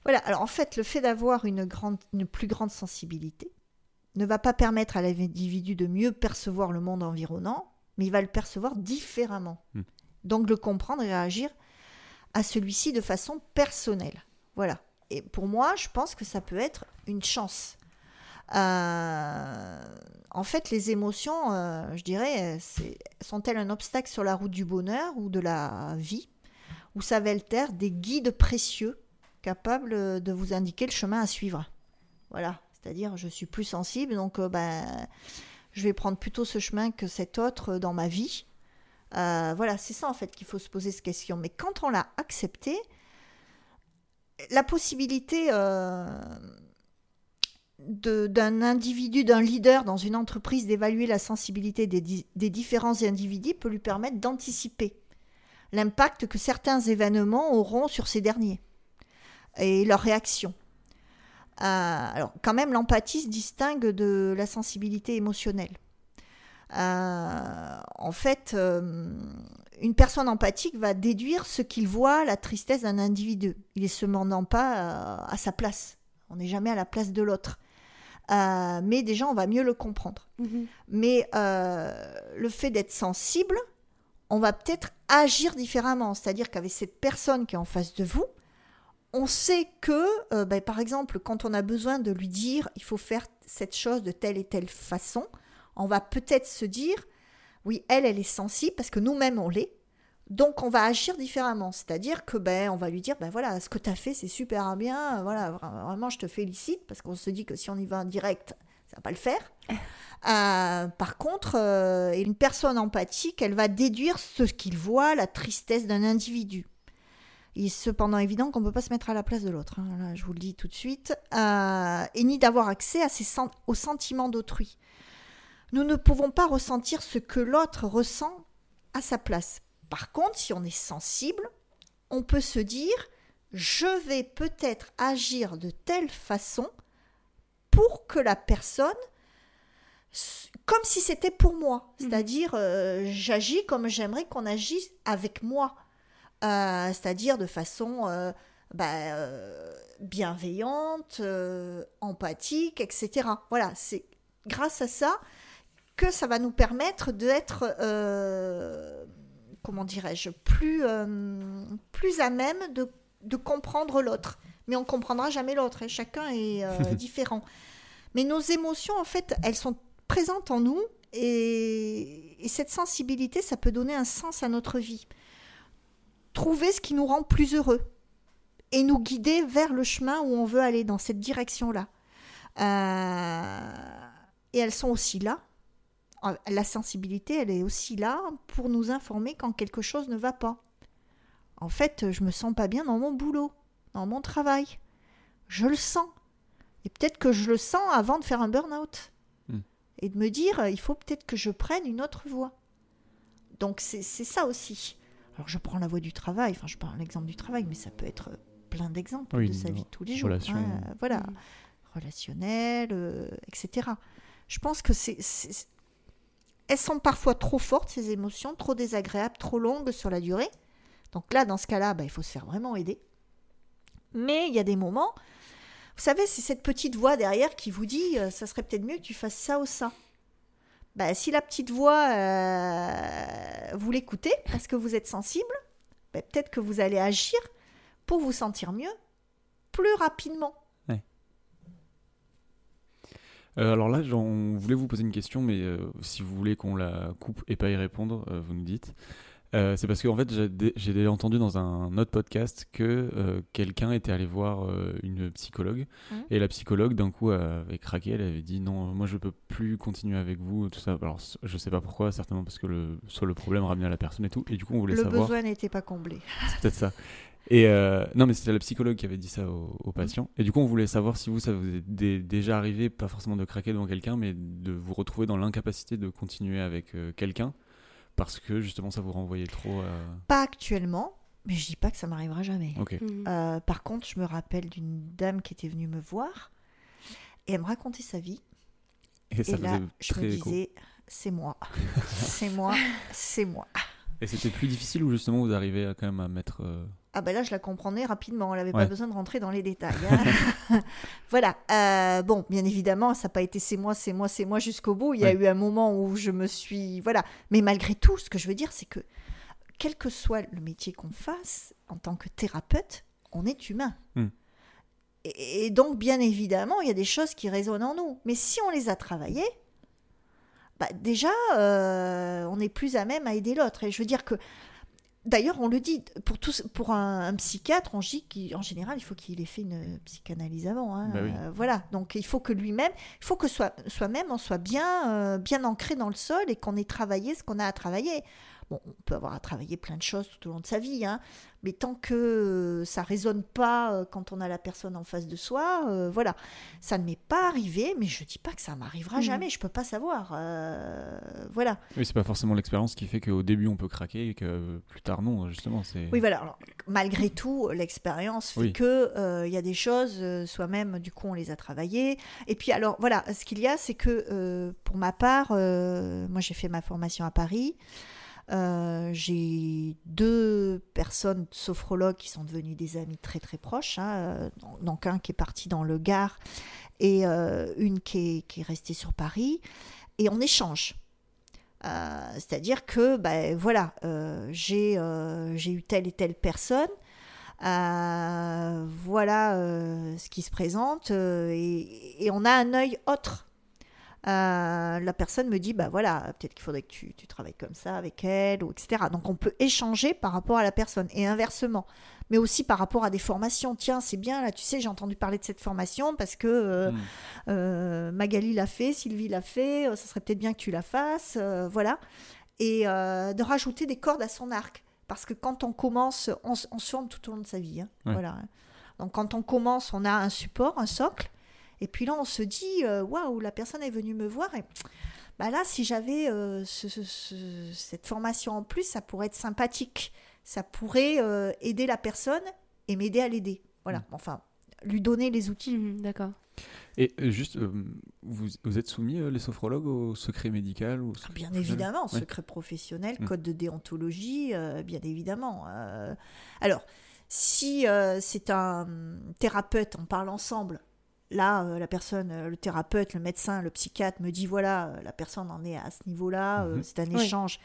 Speaker 3: Voilà. Alors, en fait, le fait d'avoir une grande, une plus grande sensibilité ne va pas permettre à l'individu de mieux percevoir le monde environnant, mais il va le percevoir différemment. Hmm. Donc le comprendre et réagir à celui-ci de façon personnelle. Voilà. Et pour moi, je pense que ça peut être une chance. Euh, en fait, les émotions, euh, je dirais, sont-elles un obstacle sur la route du bonheur ou de la vie? Ou s'avèrent-elles des guides précieux capables de vous indiquer le chemin à suivre? Voilà. C'est-à-dire, je suis plus sensible, donc euh, ben, je vais prendre plutôt ce chemin que cet autre dans ma vie. Euh, voilà, c'est ça en fait qu'il faut se poser cette question. Mais quand on l'a accepté, la possibilité euh, d'un individu, d'un leader dans une entreprise d'évaluer la sensibilité des, des, différents individus peut lui permettre d'anticiper l'impact que certains événements auront sur ces derniers et leur réaction. Euh, alors, quand même, l'empathie se distingue de la sensibilité émotionnelle. Euh, en fait, euh, une personne empathique va déduire ce qu'il voit, la tristesse d'un individu. Il est cependant pas à sa place. On n'est jamais à la place de l'autre. mais déjà, on va mieux le comprendre. Mhm. Mais le fait d'être sensible, on va peut-être agir différemment. C'est-à-dire qu'avec cette personne qui est en face de vous, on sait que, euh, ben, par exemple, quand on a besoin de lui dire il faut faire cette chose de telle et telle façon, on va peut-être se dire oui, elle, elle est sensible parce que nous-mêmes on l'est. Donc on va agir différemment, c'est-à-dire que ben on va lui dire ben voilà ce que tu as fait c'est super bien, voilà vraiment je te félicite parce qu'on se dit que si on y va en direct ça va pas le faire. Euh, par contre, euh, une personne empathique, elle va déduire ce qu'il voit, la tristesse d'un individu. Il est cependant évident qu'on ne peut pas se mettre à la place de l'autre, hein. je vous le dis tout de suite, euh, et ni d'avoir accès à ses aux sentiments d'autrui. Nous ne pouvons pas ressentir ce que l'autre ressent à sa place. Par contre, si on est sensible, on peut se dire je vais peut-être agir de telle façon pour que la personne, comme si c'était pour moi, mmh. c'est-à-dire euh, j'agis comme j'aimerais qu'on agisse avec moi. Euh, c'est-à-dire de façon euh, bah, euh, bienveillante, empathique, etc. Voilà, c'est grâce à ça que ça va nous permettre d'être, comment dirais-je, plus, plus à même de, de comprendre l'autre. Mais on comprendra jamais l'autre, hein. chacun est différent. Mais nos émotions, en fait, elles sont présentes en nous, et, et cette sensibilité, ça peut donner un sens à notre vie trouver ce qui nous rend plus heureux et nous guider vers le chemin où on veut aller, dans cette direction-là. Euh, et elles sont aussi là. Euh, la sensibilité, elle est aussi là pour nous informer quand quelque chose ne va pas. En fait, je me sens pas bien dans mon boulot, dans mon travail. Je le sens. Et peut-être que je le sens avant de faire un burn-out. Hmm. Et de me dire, il faut peut-être que je prenne une autre voie. Donc c'est ça aussi. Alors je prends la voie du travail, enfin je prends l'exemple du travail, mais ça peut être euh, plein d'exemples de sa vie de tous les jours. Hein, voilà, mm. relationnel, euh, etc. Je pense que c'est, elles sont parfois trop fortes ces émotions, trop désagréables, trop longues sur la durée. Donc là, dans ce cas-là, bah, il faut se faire vraiment aider. Mais il y a des moments, vous Vous savez, c'est cette petite voix derrière qui vous dit euh, ça serait peut-être mieux que tu fasses ça ou ça. Bah, si la petite voix, euh, vous l'écoutez parce que vous êtes sensible, bah, peut-être que vous allez agir pour vous sentir mieux plus rapidement.
Speaker 2: Euh, alors là, on voulait vous poser une question, mais si vous voulez qu'on la coupe et pas y répondre, vous nous dites. Euh, c'est parce qu'en fait, j'ai déjà entendu dans un autre podcast que euh, quelqu'un était allé voir euh, une psychologue mmh. et la psychologue d'un coup avait craqué. Elle avait dit non, moi je peux plus continuer avec vous, tout ça. Alors je sais pas pourquoi, certainement parce que le, soit le problème ramenait à la personne et tout. Et du coup, on voulait savoir.
Speaker 3: Le besoin n'était pas comblé.
Speaker 2: C'est peut-être ça. Et non, mais c'était la psychologue qui avait dit ça aux, mmh. patients. Et du coup, on voulait savoir si vous, ça vous est déjà arrivé, pas forcément de craquer devant quelqu'un, mais de vous retrouver dans l'incapacité de continuer avec quelqu'un parce que justement ça vous renvoyait trop
Speaker 3: Pas actuellement, mais je dis pas que ça m'arrivera jamais.
Speaker 2: Mhm.
Speaker 3: Euh, par contre, je me rappelle d'une dame qui était venue me voir et elle me racontait sa vie. Et, ça là, je me disais, c'est moi, c'est moi, c'est moi.
Speaker 2: Et c'était plus difficile ou justement vous arrivez quand même à mettre. Euh,
Speaker 3: ah ben là, je la comprenais rapidement. Elle n'avait pas besoin de rentrer dans les détails. Hein. voilà. Euh, bon, bien évidemment, ça n'a pas été c'est moi, c'est moi, c'est moi jusqu'au bout. Il y a eu un moment où je me suis... Voilà. Mais malgré tout, ce que je veux dire, c'est que quel que soit le métier qu'on fasse, en tant que thérapeute, on est humain. Hmm. Et, donc, bien évidemment, il y a des choses qui résonnent en nous. Mais si on les a travaillées, bah déjà, euh, on est plus à même à aider l'autre. Et je veux dire que D'ailleurs, on le dit, pour, tous, pour un, psychiatre, on dit qu'en général, il faut qu'il ait fait une psychanalyse avant. Hein.
Speaker 2: Bah euh,
Speaker 3: voilà, donc il faut que lui-même, il faut que soi-même, on soit bien, euh, bien ancré dans le sol et qu'on ait travaillé ce qu'on a à travailler. Bon, on peut avoir à travailler plein de choses tout au long de sa vie, hein, mais tant que ça résonne pas euh, quand on a la personne en face de soi, euh, voilà. Ça ne m'est pas arrivé, mais je dis pas que ça m'arrivera mhm. jamais, je peux pas savoir. Euh, voilà.
Speaker 2: Oui, c'est pas forcément l'expérience qui fait qu'au début on peut craquer et que plus tard non, justement.
Speaker 3: Oui, voilà. malgré tout, l'expérience fait que il y a des choses, soi-même, du coup, on les a travaillées. Et puis, alors, voilà, ce qu'il y a, c'est que pour ma part, moi j'ai fait ma formation à Paris. Euh, j'ai deux personnes sophrologues qui sont devenues des amis très très proches. Hein, euh, donc un qui est parti dans le Gard et euh, une qui est, restée sur Paris. Et on échange. C'est-à-dire que, ben voilà, j'ai eu telle et telle personne. voilà ce qui se présente et, et, on a un œil autre euh, la personne me dit, bah voilà, peut-être qu'il faudrait que tu, travailles comme ça avec elle, ou etc. Donc on peut échanger par rapport à la personne et inversement, mais aussi par rapport à des formations. Tiens, c'est bien, là, tu sais, j'ai entendu parler de cette formation parce que euh, hmm. euh, Magali l'a fait, Sylvie l'a fait, ça serait peut-être bien que tu la fasses, voilà. Et de rajouter des cordes à son arc. Parce que quand on commence, on, se forme tout au long de sa vie. Hein, voilà. Donc quand on commence, on a un support, un socle. Et puis là, on se dit, euh, waouh, la personne est venue me voir. Et bah là, si j'avais euh, cette formation en plus, ça pourrait être sympathique. Ça pourrait euh, aider la personne et m'aider à l'aider. Voilà, mm. enfin, lui donner les outils.
Speaker 1: Mm, d'accord.
Speaker 2: Et juste, vous, vous, êtes soumis, les sophrologues, au secret médical ou
Speaker 3: ah, Bien évidemment, secret professionnel, mm. code de déontologie, bien évidemment. alors, si c'est un thérapeute, on parle ensemble, Là, euh, la personne, euh, le thérapeute, le médecin, le psychiatre me dit voilà, euh, la personne en est à ce niveau-là, mhm. c'est un échange.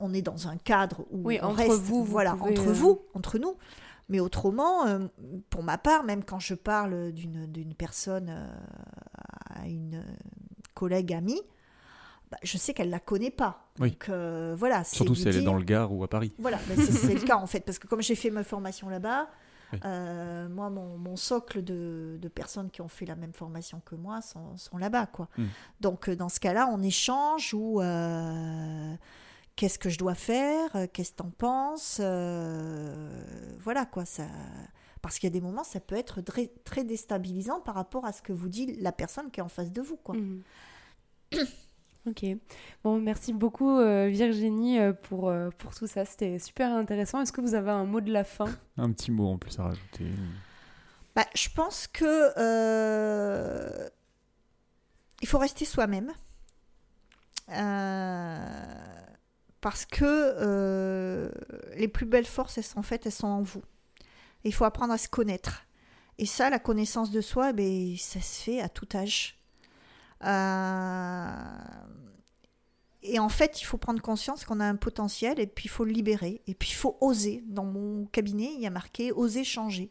Speaker 3: on est dans un cadre où on entre reste, vous, voilà, entre vous, entre nous. Mais autrement, pour ma part, même quand je parle d'une personne à une collègue amie, bah, je sais qu'elle la connaît pas. Donc voilà.
Speaker 2: Surtout si elle est dans le Gard ou à Paris.
Speaker 3: Voilà, bah, c'est le cas en fait, parce que comme j'ai fait ma formation là-bas, euh, moi, mon, socle de, personnes qui ont fait la même formation que moi sont, là-bas. quoi. Hmm. Donc, euh, dans ce cas-là, on échange ou euh, qu'est-ce que je dois faire Qu'est-ce que tu en penses Voilà, quoi. Ça... Parce qu'il y a des moments, ça peut être très, déstabilisant par rapport à ce que vous dit la personne qui est en face de vous. quoi. Hmm.
Speaker 1: Ok. Bon, merci beaucoup euh, Virginie euh, pour, euh, pour tout ça. C'était super intéressant. Est-ce que vous avez un mot de la fin?
Speaker 2: Un petit mot en plus à rajouter.
Speaker 3: Bah, je pense que il faut rester soi-même. parce que les plus belles forces, elles sont, en fait, elles sont en vous. il faut apprendre à se connaître. Et ça, la connaissance de soi, eh ben, ça se fait à tout âge. Et en fait, il faut prendre conscience qu'on a un potentiel et puis il faut le libérer. Et puis il faut oser. Dans mon cabinet, il y a marqué oser changer.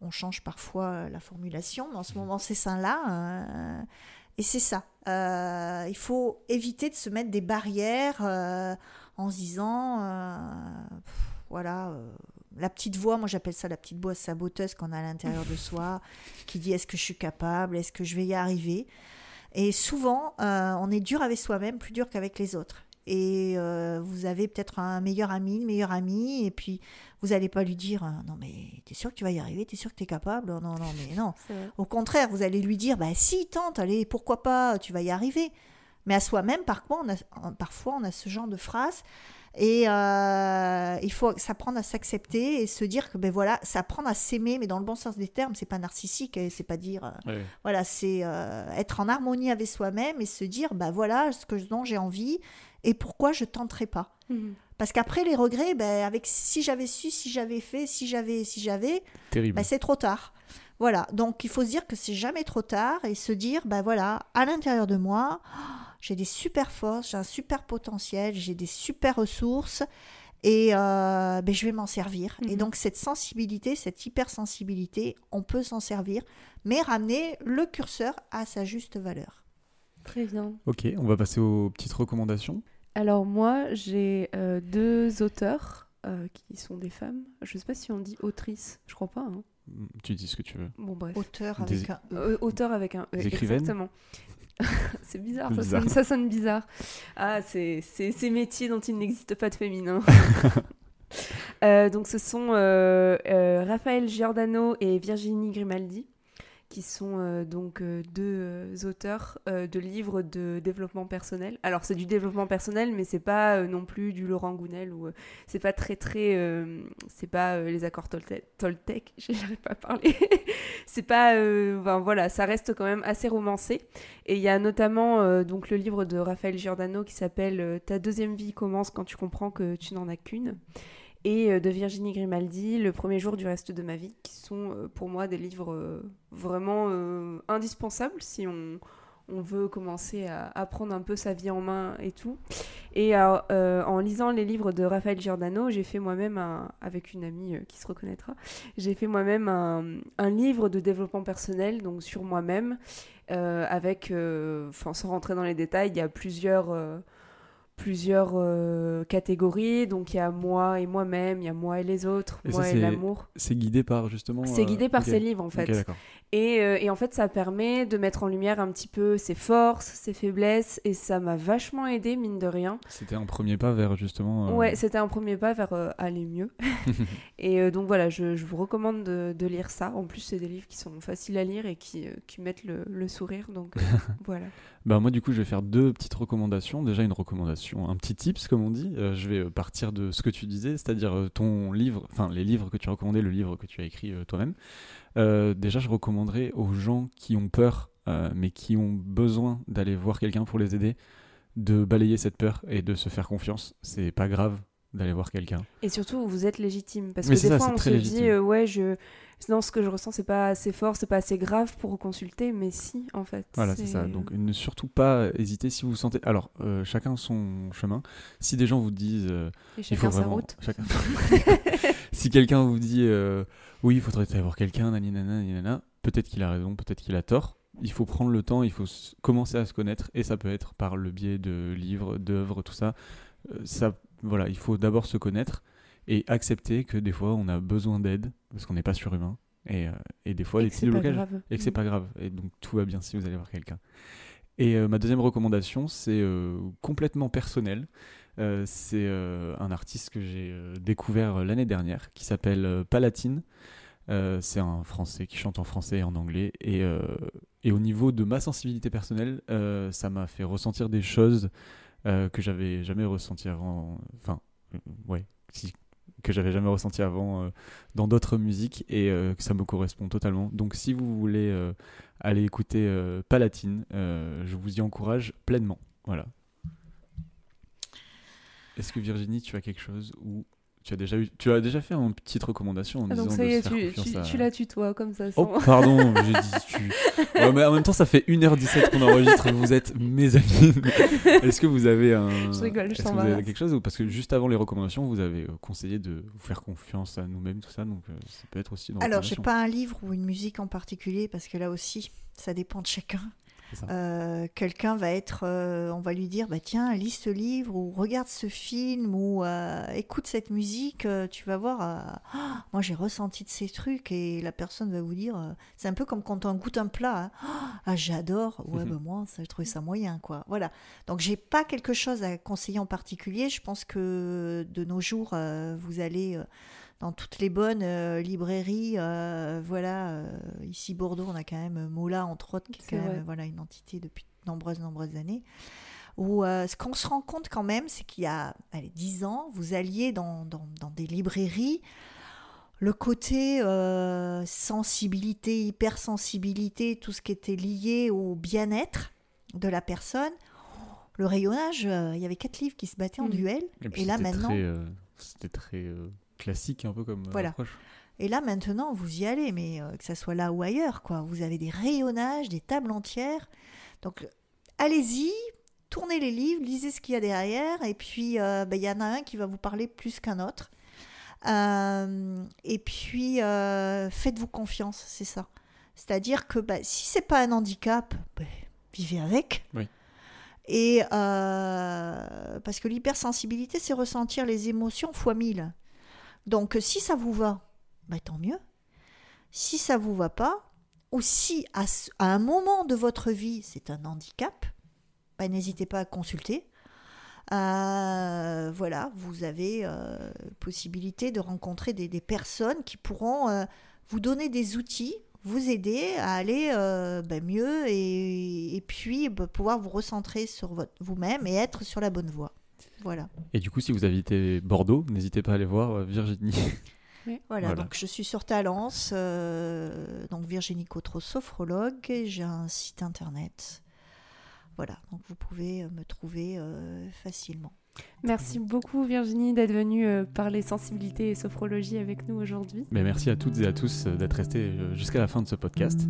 Speaker 3: on change parfois la formulation, mais en ce mmh. moment, c'est ça là. et c'est ça. il faut éviter de se mettre des barrières en se disant, euh, voilà, euh, la petite voix, moi j'appelle ça la petite voix saboteuse qu'on a à l'intérieur de soi, qui dit est-ce que je suis capable, est-ce que je vais y arriver? Et souvent, euh, on est dur avec soi-même, plus dur qu'avec les autres. Et vous avez peut-être un meilleur ami, une meilleure amie, et puis vous n'allez pas lui dire non mais t'es sûr que tu vas y arriver, t'es sûr que t'es capable, non non mais non. Au contraire, vous allez lui dire bah si tente, allez pourquoi pas, tu vas y arriver. Mais à soi-même, parfois on, a, parfois, on a ce genre de phrases. Et euh, il faut s'apprendre à s'accepter et se dire que ben voilà, s'apprendre à s'aimer, mais dans le bon sens des termes, c'est pas narcissique, c'est pas dire euh, voilà, c'est euh, être en harmonie avec soi-même et se dire ben voilà ce que dont j'ai envie et pourquoi je tenterai pas. Mhm. Parce qu'après les regrets, ben avec si j'avais su, si j'avais fait, si j'avais, si j'avais, ben, c'est trop tard. Voilà, donc il faut se dire que c'est jamais trop tard et se dire ben voilà, à l'intérieur de moi j'ai des super forces, j'ai un super potentiel, j'ai des super ressources et euh, ben, je vais m'en servir. Et mhm. donc cette sensibilité, cette hypersensibilité, on peut s'en servir, mais ramener le curseur à sa juste valeur.
Speaker 1: Très bien.
Speaker 2: Ok, on va passer aux petites recommandations.
Speaker 1: Alors moi, j'ai euh, deux auteurs euh, qui sont des femmes. Je ne sais pas si on dit autrice, je crois pas. Hein.
Speaker 2: Tu dis ce que tu veux.
Speaker 1: Bon bref.
Speaker 3: Auteur avec un E.
Speaker 1: auteur avec un E. Exactement. c'est bizarre, Ça, sonne, bizarre. Ah, c'est ces métiers dont il n'existe pas de féminin. Euh, donc, ce sont euh, euh, Raphaël Giordano et Virginie Grimaldi qui sont euh, donc euh, deux euh, auteurs de livres de développement personnel. Alors c'est du développement personnel, mais c'est pas non plus du Laurent Gounel ou c'est pas très très, c'est pas les accords Toltec. Toltec J'arrive pas à parler. c'est pas, enfin, voilà, ça reste quand même assez romancé. Et il y a notamment donc le livre de Raphaël Giordano qui s'appelle Ta deuxième vie commence quand tu comprends que tu n'en as qu'une et euh, de Virginie Grimaldi, Le premier jour du reste de ma vie, qui sont euh, pour moi des livres euh, vraiment indispensables si on, veut commencer à, apprendre un peu sa vie en main et tout. Et en lisant les livres de Raphaël Giordano, j'ai fait moi-même, avec une amie qui se reconnaîtra, j'ai fait moi-même un, livre de développement personnel, donc sur moi-même, avec, sans rentrer dans les détails, il y a plusieurs plusieurs euh, catégories. Donc il y a moi et moi-même, il y a moi et les autres, moi et l'amour.
Speaker 2: C'est guidé par justement.
Speaker 1: C'est guidé par ces livres en fait. et, euh, et, en fait, ça permet de mettre en lumière un petit peu ses forces, ses faiblesses, et ça m'a vachement aidé, mine de rien.
Speaker 2: C'était un premier pas vers justement.
Speaker 1: Euh, ouais, c'était un premier pas vers aller mieux. et donc voilà, je, je vous recommande de, de, lire ça. En plus, c'est des livres qui sont faciles à lire et qui, qui mettent le, le sourire. Donc voilà.
Speaker 2: Bah moi du coup je vais faire deux petites recommandations. Déjà une recommandation, un petit tips comme on dit. Euh, je vais euh, partir de ce que tu disais, c'est-à-dire euh, ton livre, enfin les livres que tu recommandais, le livre que tu as écrit toi-même. déjà je recommanderais aux gens qui ont peur mais qui ont besoin d'aller voir quelqu'un pour les aider, de balayer cette peur et de se faire confiance. C'est pas grave d'aller voir quelqu'un.
Speaker 1: Et surtout vous êtes légitime parce que des fois on se dit ouais je non, ce que je ressens, c'est pas assez fort, c'est pas assez grave pour consulter, mais si, en fait.
Speaker 2: Voilà, c'est ça. Donc, ne surtout pas hésiter si vous sentez. Alors, euh, chacun son chemin. Si des gens vous disent. Euh,
Speaker 1: il faut vraiment... route.
Speaker 2: Chacun... si quelqu'un vous dit euh, oui, il faudrait aller voir quelqu'un, peut-être qu'il a raison, peut-être qu'il a tort. Il faut prendre le temps, il faut commencer à se connaître, et ça peut être par le biais de livres, d'œuvres, tout ça. Ça voilà, il faut d'abord se connaître et accepter que des fois on a besoin d'aide parce qu'on n'est pas surhumain et, euh, et des fois
Speaker 1: et les petits blocages
Speaker 2: et que c'est pas grave et donc tout va bien si vous allez voir quelqu'un. Et euh, ma deuxième recommandation c'est euh, complètement personnel. c'est un artiste que j'ai découvert l'année dernière qui s'appelle Palatine. c'est un français qui chante en français et en anglais et, et au niveau de ma sensibilité personnelle ça m'a fait ressentir des choses que j'avais jamais ressenties avant enfin ouais si que j'avais jamais ressenti avant euh, dans d'autres musiques et euh, que ça me correspond totalement. Donc si vous voulez euh, aller écouter Palatine, je vous y encourage pleinement. Voilà. Est-ce que Virginie, tu as quelque chose ou tu as déjà eu, tu as déjà fait une petite recommandation en
Speaker 1: ah, donc
Speaker 2: disant
Speaker 1: ça y est,
Speaker 2: de
Speaker 1: tu, tu, tu la tutoies comme ça.
Speaker 2: Oh pardon, j'ai dit tu. mais en même temps, ça fait 1h17 qu'on enregistre. vous êtes mes amis. Est-ce que vous avez un.
Speaker 1: Je rigole, je
Speaker 2: Est-ce que vous avez quelque chose parce que juste avant les recommandations, vous avez euh, conseillé de vous faire confiance à nous-mêmes, tout ça. Donc euh, ça peut être aussi. Dans
Speaker 3: Alors, j'ai pas un livre ou une musique en particulier parce que là aussi, ça dépend de chacun. Euh, quelqu'un va être, euh, on va lui dire, bah tiens, lis ce livre ou regarde ce film ou euh, écoute cette musique, tu vas voir. Ah, moi, j'ai ressenti de ces trucs et la personne va vous dire, c'est un peu comme quand on goûte un plat. Hein. ah, j'adore. Ouais, mhm. bah, moi, ça, j'ai trouvé ça moyen, quoi. Voilà. Donc, j'ai pas quelque chose à conseiller en particulier. Je pense que de nos jours, vous allez dans toutes les bonnes euh, librairies. Euh, voilà, euh, ici Bordeaux, on a quand même Mola, entre autres, qui est, quand même voilà, une entité depuis de nombreuses, nombreuses années. Où ce qu'on se rend compte quand même, c'est qu'il y a allez, 10 ans, vous alliez dans, dans, dans des librairies le côté sensibilité, hypersensibilité, tout ce qui était lié au bien-être de la personne. Le rayonnage, il y avait quatre livres qui se battaient en mmh. duel. Et, là maintenant.
Speaker 2: C'était très classique un peu comme euh,
Speaker 3: voilà. Et là maintenant, vous y allez, mais euh, que ça soit là ou ailleurs, quoi. Vous avez des rayonnages, des tables entières. Donc allez-y, tournez les livres, lisez ce qu'il y a derrière, et puis euh, ben, il y en a un qui va vous parler plus qu'un autre. et puis faites-vous confiance, c'est ça. C'est-à-dire que ben, si c'est pas un handicap, ben, vivez avec.
Speaker 2: Oui.
Speaker 3: Et parce que l'hypersensibilité, c'est ressentir les émotions fois mille. Donc si ça vous va, bah, tant mieux. Si ça vous va pas, ou si à, un moment de votre vie c'est un handicap, bah, n'hésitez pas à consulter. Euh, voilà, vous avez euh, possibilité de rencontrer des, personnes qui pourront euh, vous donner des outils, vous aider à aller bah, mieux et, puis pouvoir vous recentrer sur vous-même et être sur la bonne voie. Voilà.
Speaker 2: Et du coup, si vous habitez Bordeaux, n'hésitez pas à aller voir euh, Virginie.
Speaker 3: Voilà, donc je suis sur Talence, euh, donc Virginie Cotreau, sophrologue, j'ai un site internet. Voilà, donc vous pouvez euh, me trouver facilement.
Speaker 1: Merci beaucoup Virginie d'être venue parler sensibilité et sophrologie avec nous aujourd'hui.
Speaker 2: Mais merci à toutes et à tous d'être restés jusqu'à la fin de ce podcast.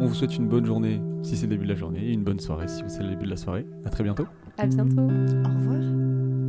Speaker 2: On vous souhaite une bonne journée si c'est le début de la journée et une bonne soirée si c'est le début de la soirée. À très bientôt.
Speaker 1: À bientôt.
Speaker 3: Au revoir.